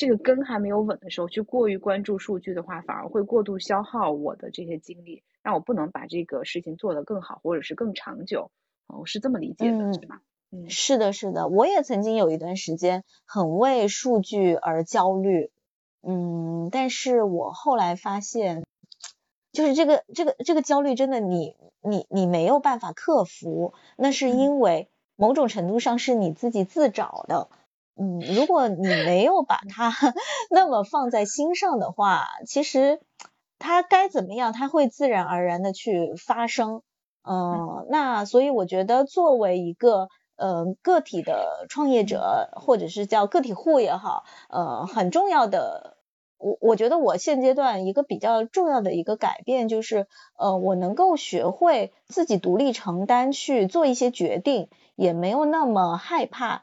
这个根还没有稳的时候，去过于关注数据的话，反而会过度消耗我的这些精力，让我不能把这个事情做得更好，或者是更长久。我是这么理解的，是吧？嗯，是的，是的，我也曾经有一段时间很为数据而焦虑，嗯，但是我后来发现。就是这个这个这个焦虑，真的你你你没有办法克服，那是因为某种程度上是你自己自找的。嗯，如果你没有把它 [laughs] 那么放在心上的话，其实它该怎么样，它会自然而然的去发生。嗯，那所以我觉得作为一个呃个体的创业者，或者是叫个体户也好，呃，很重要的。我我觉得我现阶段一个比较重要的一个改变就是，呃，我能够学会自己独立承担去做一些决定，也没有那么害怕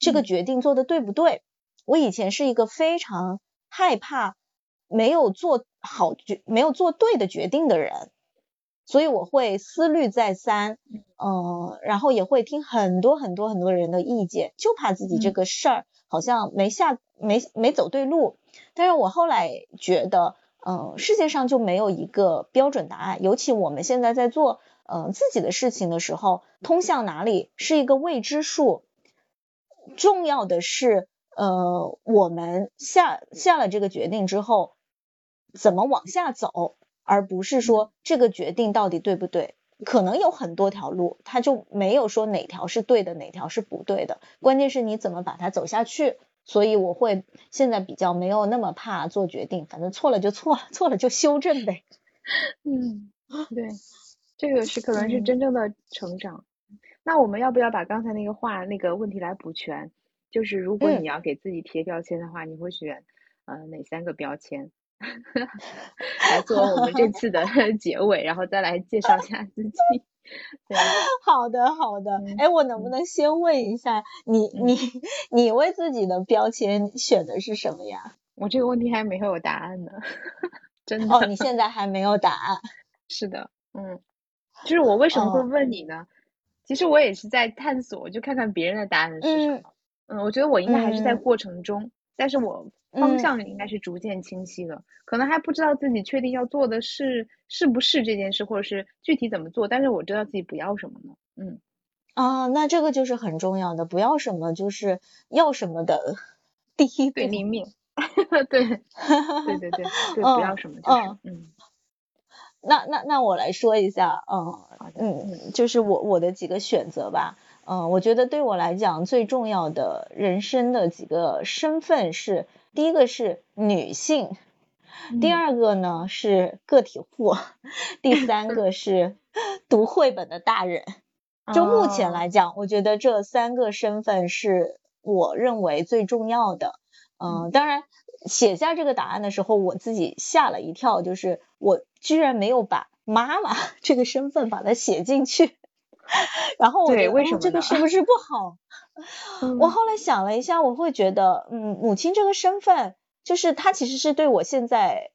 这个决定做的对不对。我以前是一个非常害怕没有做好决没有做对的决定的人，所以我会思虑再三，嗯，然后也会听很多很多很多人的意见，就怕自己这个事儿好像没下没没走对路。但是我后来觉得，嗯，世界上就没有一个标准答案，尤其我们现在在做嗯自己的事情的时候，通向哪里是一个未知数。重要的是，呃，我们下下了这个决定之后，怎么往下走。而不是说这个决定到底对不对，可能有很多条路，他就没有说哪条是对的，哪条是不对的。关键是你怎么把它走下去。所以我会现在比较没有那么怕做决定，反正错了就错了，[laughs] 错了就修正呗。嗯，对，这个是可能是真正的成长。那我们要不要把刚才那个话那个问题来补全？就是如果你要给自己贴标签的话，你会选呃哪三个标签？[laughs] 来做我们这次的 [laughs] 结尾，然后再来介绍一下自己。对，[laughs] 好的好的。哎，我能不能先问一下你，你你为自己的标签选的是什么呀？我这个问题还没有答案呢，真的。哦，你现在还没有答案？是的，嗯，就是我为什么会问你呢？其实我也是在探索，就看看别人的答案是什么。嗯，我觉得我应该还是在过程中，但是我。方向应该是逐渐清晰了，可能还不知道自己确定要做的是是不是这件事，或者是具体怎么做，但是我知道自己不要什么呢？嗯，啊，那这个就是很重要的，不要什么就是要什么的第一对立面，[laughs] 对，对对对对，不要什么就是嗯，那那那我来说一下，嗯嗯，就是我我的几个选择吧，嗯，我觉得对我来讲最重要的人生的几个身份是。第一个是女性，第二个呢是个体户，第三个是 [laughs] 读绘本的大人。就目前来讲，我觉得这三个身份是我认为最重要的。嗯，当然写下这个答案的时候，我自己吓了一跳，就是我居然没有把妈妈 [laughs] 这个身份把它写进去。[laughs] 然后我觉得这个是不是不好？我后来想了一下，我会觉得，嗯，母亲这个身份，就是她其实是对我现在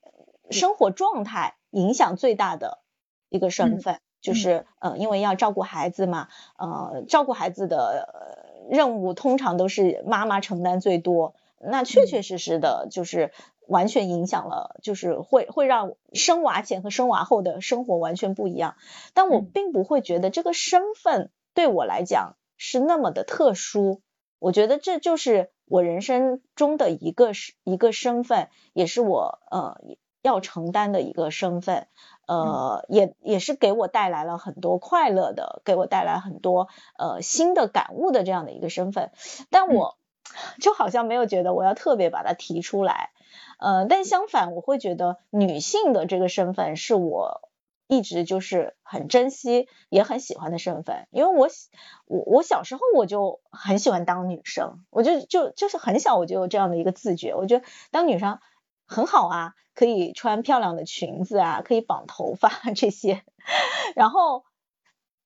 生活状态影响最大的一个身份，就是呃，因为要照顾孩子嘛，呃，照顾孩子的任务通常都是妈妈承担最多，那确确实实的就是完全影响了，就是会会让生娃前和生娃后的生活完全不一样。但我并不会觉得这个身份对我来讲。是那么的特殊，我觉得这就是我人生中的一个是一个身份，也是我呃要承担的一个身份，呃也也是给我带来了很多快乐的，给我带来很多呃新的感悟的这样的一个身份，但我 [sniffs] 就好像没有觉得我要特别把它提出来，呃但相反我会觉得女性的这个身份是我。一直就是很珍惜，也很喜欢的身份，因为我我我小时候我就很喜欢当女生，我就就就是很小我就有这样的一个自觉，我觉得当女生很好啊，可以穿漂亮的裙子啊，可以绑头发这些，然后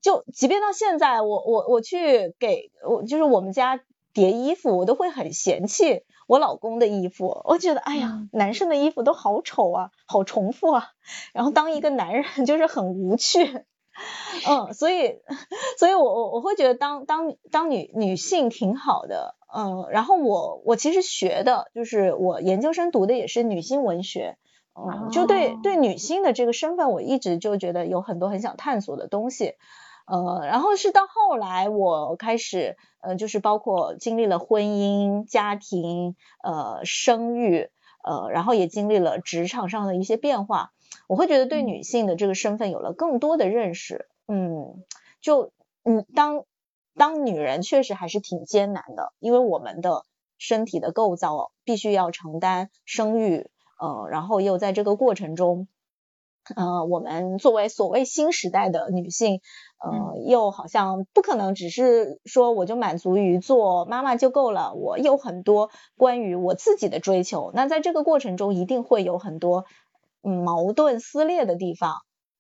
就即便到现在，我我我去给我就是我们家叠衣服，我都会很嫌弃。我老公的衣服，我觉得哎呀，男生的衣服都好丑啊，好重复啊。然后当一个男人 [laughs] 就是很无趣，嗯，所以，[laughs] 所以我我我会觉得当当当女女性挺好的，嗯。然后我我其实学的就是我研究生读的也是女性文学，嗯，就对对女性的这个身份，我一直就觉得有很多很想探索的东西。呃，然后是到后来我开始，呃，就是包括经历了婚姻、家庭、呃，生育，呃，然后也经历了职场上的一些变化，我会觉得对女性的这个身份有了更多的认识。嗯，就嗯，当当女人确实还是挺艰难的，因为我们的身体的构造必须要承担生育，呃，然后又在这个过程中。呃，我们作为所谓新时代的女性，呃，又好像不可能只是说我就满足于做妈妈就够了，我有很多关于我自己的追求。那在这个过程中，一定会有很多嗯矛盾撕裂的地方。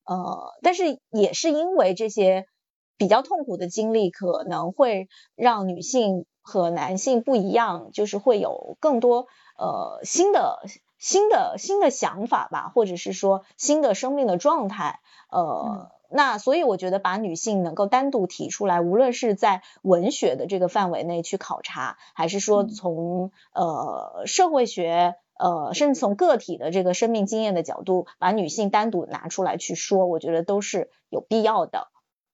呃，但是也是因为这些比较痛苦的经历，可能会让女性和男性不一样，就是会有更多呃新的。新的新的想法吧，或者是说新的生命的状态，呃，那所以我觉得把女性能够单独提出来，无论是在文学的这个范围内去考察，还是说从呃社会学呃甚至从个体的这个生命经验的角度，把女性单独拿出来去说，我觉得都是有必要的。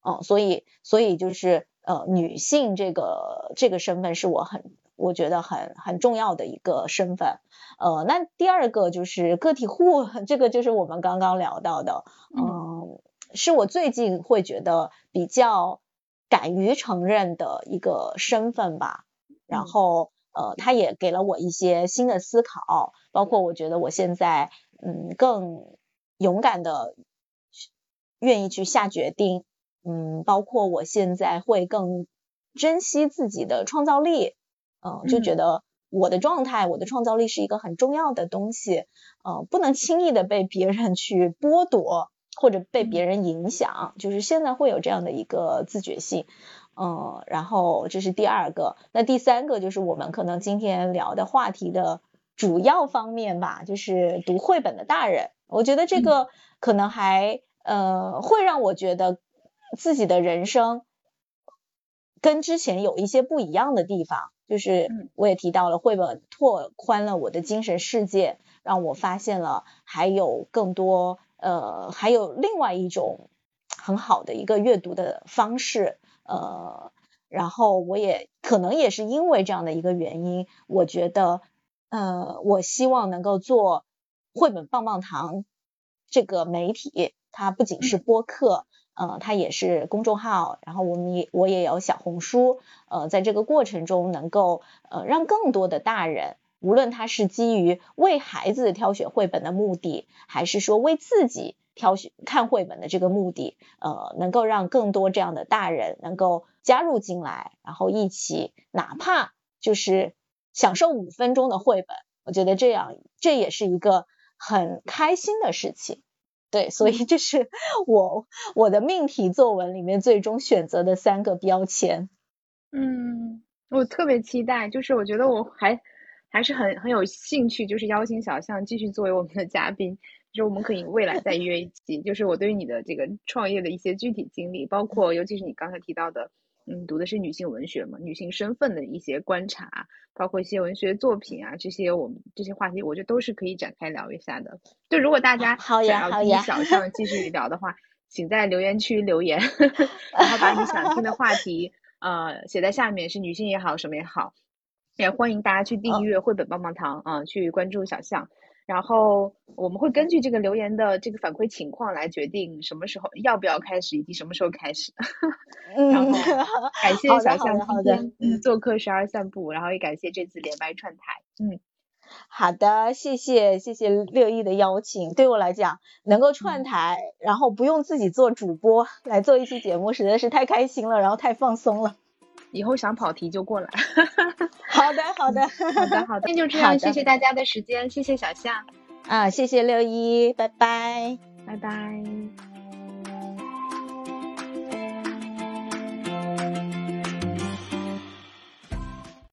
嗯，所以所以就是呃女性这个这个身份是我很我觉得很很重要的一个身份。呃，那第二个就是个体户，[laughs] 这个就是我们刚刚聊到的，嗯。是我最近会觉得比较敢于承认的一个身份吧，然后呃，他也给了我一些新的思考，包括我觉得我现在嗯更勇敢的愿意去下决定，嗯，包括我现在会更珍惜自己的创造力，嗯，就觉得我的状态，我的创造力是一个很重要的东西，呃，不能轻易的被别人去剥夺。或者被别人影响，就是现在会有这样的一个自觉性，嗯，然后这是第二个，那第三个就是我们可能今天聊的话题的主要方面吧，就是读绘本的大人，我觉得这个可能还呃会让我觉得自己的人生跟之前有一些不一样的地方，就是我也提到了绘本拓宽了我的精神世界，让我发现了还有更多。呃，还有另外一种很好的一个阅读的方式，呃，然后我也可能也是因为这样的一个原因，我觉得，呃，我希望能够做绘本棒棒糖这个媒体，它不仅是播客，呃，它也是公众号，然后我们也我也有小红书，呃，在这个过程中能够呃让更多的大人。无论他是基于为孩子挑选绘本的目的，还是说为自己挑选看绘本的这个目的，呃，能够让更多这样的大人能够加入进来，然后一起，哪怕就是享受五分钟的绘本，我觉得这样这也是一个很开心的事情。对，所以这是 [laughs] 我我的命题作文里面最终选择的三个标签。嗯，我特别期待，就是我觉得我还。还是很很有兴趣，就是邀请小象继续作为我们的嘉宾，就是我们可以未来再约一期。就是我对于你的这个创业的一些具体经历，包括尤其是你刚才提到的，嗯，读的是女性文学嘛，女性身份的一些观察，包括一些文学作品啊，这些我们这些话题，我觉得都是可以展开聊一下的。就如果大家想要听小象继续聊的话，请在留言区留言，[laughs] 然后把你想听的话题呃写在下面，是女性也好，什么也好。也欢迎大家去订阅绘本棒棒糖啊，去关注小象，然后我们会根据这个留言的这个反馈情况来决定什么时候要不要开始，以及什么时候开始。[laughs] 然后感谢小象今天嗯做客十二散步，然后也感谢这次连麦串台。嗯，好的，谢谢谢谢六一的邀请，对我来讲能够串台，然后不用自己做主播来做一期节目，实在是太开心了，然后太放松了。以后想跑题就过来。[laughs] 好的，[laughs] 好的，好的，好的。那就这样，谢谢大家的时间，谢谢小夏。啊，谢谢六一，拜拜，拜拜。